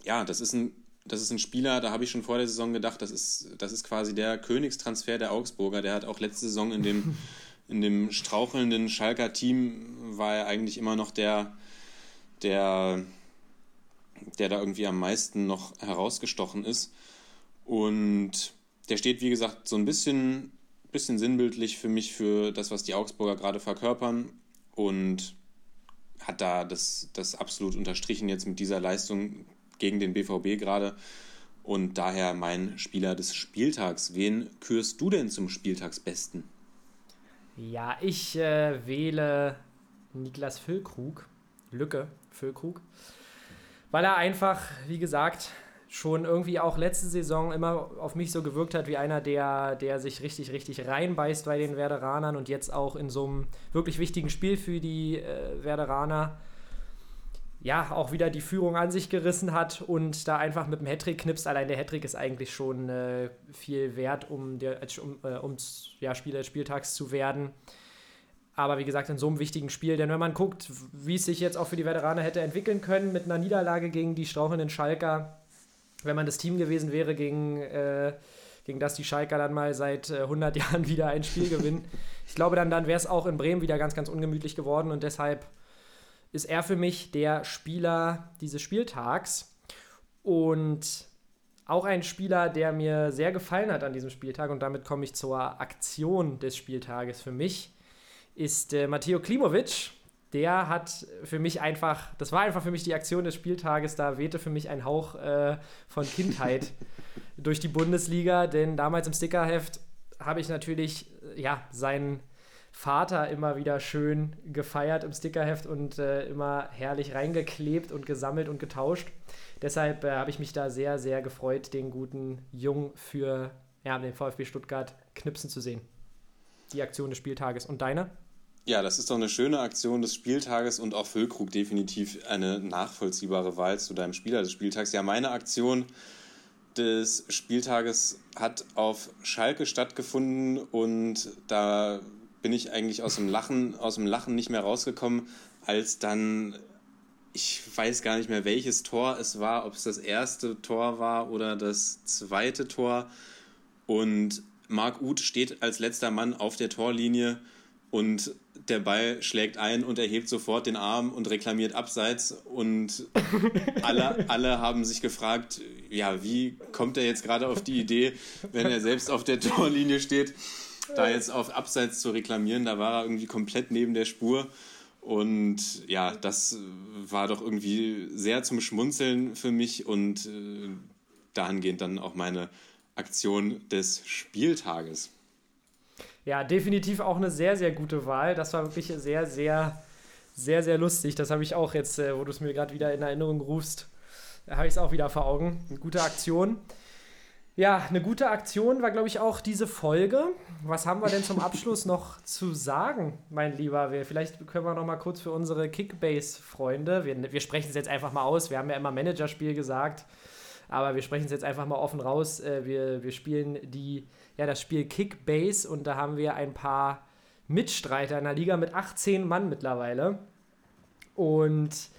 ja, das ist ein, das ist ein Spieler, da habe ich schon vor der Saison gedacht, das ist, das ist quasi der Königstransfer der Augsburger. Der hat auch letzte Saison in dem, in dem strauchelnden Schalker Team war er eigentlich immer noch der, der, der da irgendwie am meisten noch herausgestochen ist. Und der steht, wie gesagt, so ein bisschen, bisschen sinnbildlich für mich für das, was die Augsburger gerade verkörpern und hat da das, das absolut unterstrichen jetzt mit dieser Leistung gegen den BVB gerade. Und daher mein Spieler des Spieltags. Wen kürst du denn zum Spieltagsbesten? Ja, ich äh, wähle Niklas Füllkrug. Lücke, Füllkrug. Weil er einfach, wie gesagt, schon irgendwie auch letzte Saison immer auf mich so gewirkt hat wie einer, der, der sich richtig, richtig reinbeißt bei den Werderanern und jetzt auch in so einem wirklich wichtigen Spiel für die äh, Werderaner ja, auch wieder die Führung an sich gerissen hat und da einfach mit dem Hattrick knipst. Allein der Hattrick ist eigentlich schon äh, viel wert, um, der, um, äh, um ja, Spieler des Spieltags zu werden. Aber wie gesagt, in so einem wichtigen Spiel, denn wenn man guckt, wie es sich jetzt auch für die Veteraner hätte entwickeln können mit einer Niederlage gegen die strauchelnden Schalker, wenn man das Team gewesen wäre, gegen, äh, gegen das die Schalker dann mal seit äh, 100 Jahren wieder ein Spiel gewinnen. Ich glaube, dann, dann wäre es auch in Bremen wieder ganz, ganz ungemütlich geworden und deshalb ist er für mich der Spieler dieses Spieltags und auch ein Spieler, der mir sehr gefallen hat an diesem Spieltag und damit komme ich zur Aktion des Spieltages für mich, ist äh, Matteo Klimovic der hat für mich einfach, das war einfach für mich die Aktion des Spieltages, da wehte für mich ein Hauch äh, von Kindheit durch die Bundesliga, denn damals im Stickerheft habe ich natürlich, äh, ja, seinen Vater immer wieder schön gefeiert im Stickerheft und äh, immer herrlich reingeklebt und gesammelt und getauscht. Deshalb äh, habe ich mich da sehr, sehr gefreut, den guten Jung für ja, den VfB Stuttgart knipsen zu sehen. Die Aktion des Spieltages. Und deine? Ja, das ist doch eine schöne Aktion des Spieltages und auch Füllkrug definitiv eine nachvollziehbare Wahl zu deinem Spieler des Spieltags. Ja, meine Aktion des Spieltages hat auf Schalke stattgefunden und da bin ich eigentlich aus dem Lachen, aus dem Lachen nicht mehr rausgekommen, als dann ich weiß gar nicht mehr, welches Tor es war, ob es das erste Tor war oder das zweite Tor. Und Marc Uth steht als letzter Mann auf der Torlinie und der Ball schlägt ein und erhebt sofort den Arm und reklamiert abseits. Und alle, alle haben sich gefragt, ja, wie kommt er jetzt gerade auf die Idee, wenn er selbst auf der Torlinie steht, da jetzt auf Abseits zu reklamieren, da war er irgendwie komplett neben der Spur. Und ja, das war doch irgendwie sehr zum Schmunzeln für mich und äh, dahingehend dann auch meine Aktion des Spieltages. Ja, definitiv auch eine sehr, sehr gute Wahl. Das war wirklich sehr, sehr, sehr, sehr lustig. Das habe ich auch jetzt, äh, wo du es mir gerade wieder in Erinnerung rufst, habe ich es auch wieder vor Augen. Eine gute Aktion. Ja, eine gute Aktion war, glaube ich, auch diese Folge. Was haben wir denn zum Abschluss noch zu sagen, mein Lieber? Wir, vielleicht können wir noch mal kurz für unsere Kickbase-Freunde, wir, wir sprechen es jetzt einfach mal aus. Wir haben ja immer Managerspiel gesagt, aber wir sprechen es jetzt einfach mal offen raus. Äh, wir, wir spielen die ja, das Spiel Kickbase und da haben wir ein paar Mitstreiter in der Liga mit 18 Mann mittlerweile. Und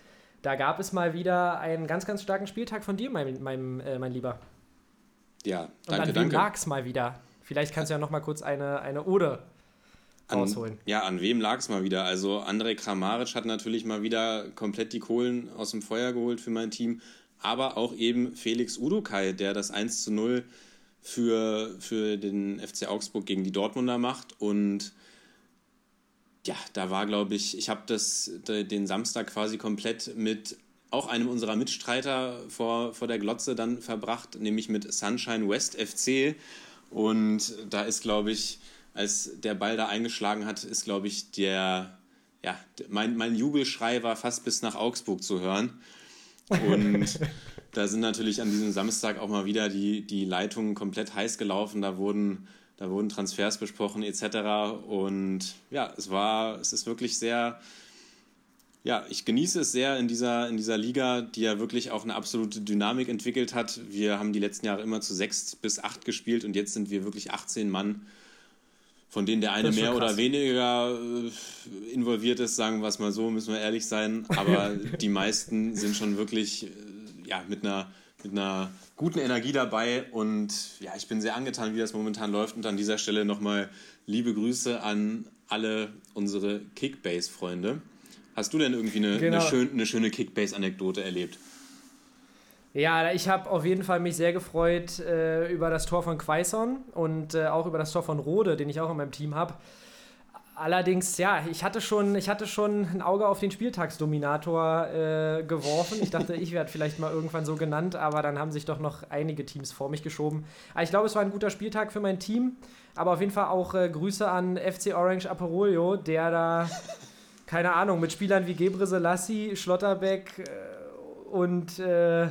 da gab es mal wieder einen ganz, ganz starken Spieltag von dir, mein, mein, äh, mein Lieber. Ja, danke, Und an wem lag es mal wieder? Vielleicht kannst du ja noch mal kurz eine, eine Ode rausholen. An, ja, an wem lag es mal wieder? Also Andrej Kramaric hat natürlich mal wieder komplett die Kohlen aus dem Feuer geholt für mein Team, aber auch eben Felix Udukai, der das 1 zu 0 für, für den FC Augsburg gegen die Dortmunder macht. Und ja, da war, glaube ich, ich habe den Samstag quasi komplett mit auch einem unserer Mitstreiter vor, vor der Glotze dann verbracht, nämlich mit Sunshine West FC. Und da ist, glaube ich, als der Ball da eingeschlagen hat, ist, glaube ich, der, ja, mein, mein Jubelschrei war fast bis nach Augsburg zu hören. Und da sind natürlich an diesem Samstag auch mal wieder die, die Leitungen komplett heiß gelaufen. Da wurden, da wurden Transfers besprochen etc. Und ja, es war, es ist wirklich sehr, ja, ich genieße es sehr in dieser, in dieser Liga, die ja wirklich auch eine absolute Dynamik entwickelt hat. Wir haben die letzten Jahre immer zu sechs bis acht gespielt und jetzt sind wir wirklich 18 Mann, von denen der eine mehr krass. oder weniger äh, involviert ist, sagen wir es mal so, müssen wir ehrlich sein. Aber die meisten sind schon wirklich äh, ja, mit einer mit einer guten Energie dabei und ja, ich bin sehr angetan, wie das momentan läuft und an dieser Stelle nochmal liebe Grüße an alle unsere Kickbase-Freunde. Hast du denn irgendwie eine, genau. eine, schön, eine schöne Kickbase-Anekdote erlebt? Ja, ich habe auf jeden Fall mich sehr gefreut äh, über das Tor von Quaison und äh, auch über das Tor von Rode, den ich auch in meinem Team habe. Allerdings, ja, ich hatte schon, ich hatte schon ein Auge auf den Spieltagsdominator äh, geworfen. Ich dachte, ich werde vielleicht mal irgendwann so genannt, aber dann haben sich doch noch einige Teams vor mich geschoben. Aber ich glaube, es war ein guter Spieltag für mein Team. Aber auf jeden Fall auch äh, Grüße an FC Orange Aperolio, der da, keine Ahnung, mit Spielern wie Gebre Selassie, Schlotterbeck äh, und äh,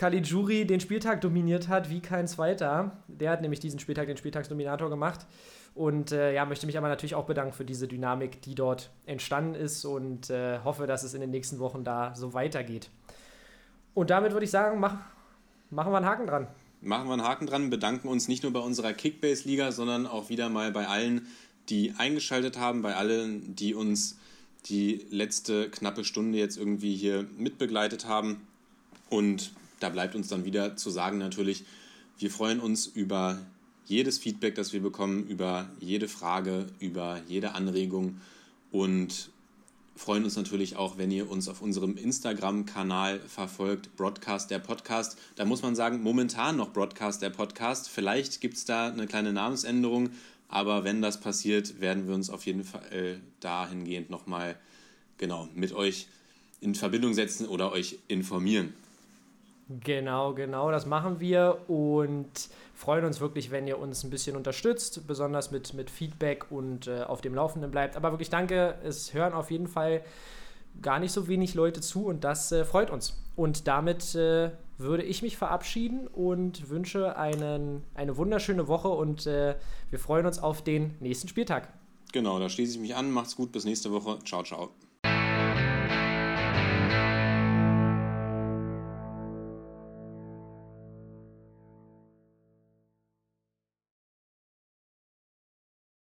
Caligiuri den Spieltag dominiert hat wie kein zweiter. Der hat nämlich diesen Spieltag den Spieltagsdominator gemacht. Und äh, ja, möchte mich aber natürlich auch bedanken für diese Dynamik, die dort entstanden ist und äh, hoffe, dass es in den nächsten Wochen da so weitergeht. Und damit würde ich sagen, mach, machen wir einen Haken dran. Machen wir einen Haken dran, bedanken uns nicht nur bei unserer Kickbase-Liga, sondern auch wieder mal bei allen, die eingeschaltet haben, bei allen, die uns die letzte knappe Stunde jetzt irgendwie hier mitbegleitet haben. Und da bleibt uns dann wieder zu sagen natürlich, wir freuen uns über jedes Feedback, das wir bekommen, über jede Frage, über jede Anregung und freuen uns natürlich auch, wenn ihr uns auf unserem Instagram-Kanal verfolgt, Broadcast der Podcast. Da muss man sagen, momentan noch Broadcast der Podcast. Vielleicht gibt es da eine kleine Namensänderung, aber wenn das passiert, werden wir uns auf jeden Fall dahingehend nochmal genau mit euch in Verbindung setzen oder euch informieren. Genau, genau, das machen wir und freuen uns wirklich, wenn ihr uns ein bisschen unterstützt, besonders mit, mit Feedback und äh, auf dem Laufenden bleibt. Aber wirklich danke, es hören auf jeden Fall gar nicht so wenig Leute zu und das äh, freut uns. Und damit äh, würde ich mich verabschieden und wünsche einen, eine wunderschöne Woche und äh, wir freuen uns auf den nächsten Spieltag. Genau, da schließe ich mich an. Macht's gut, bis nächste Woche. Ciao, ciao.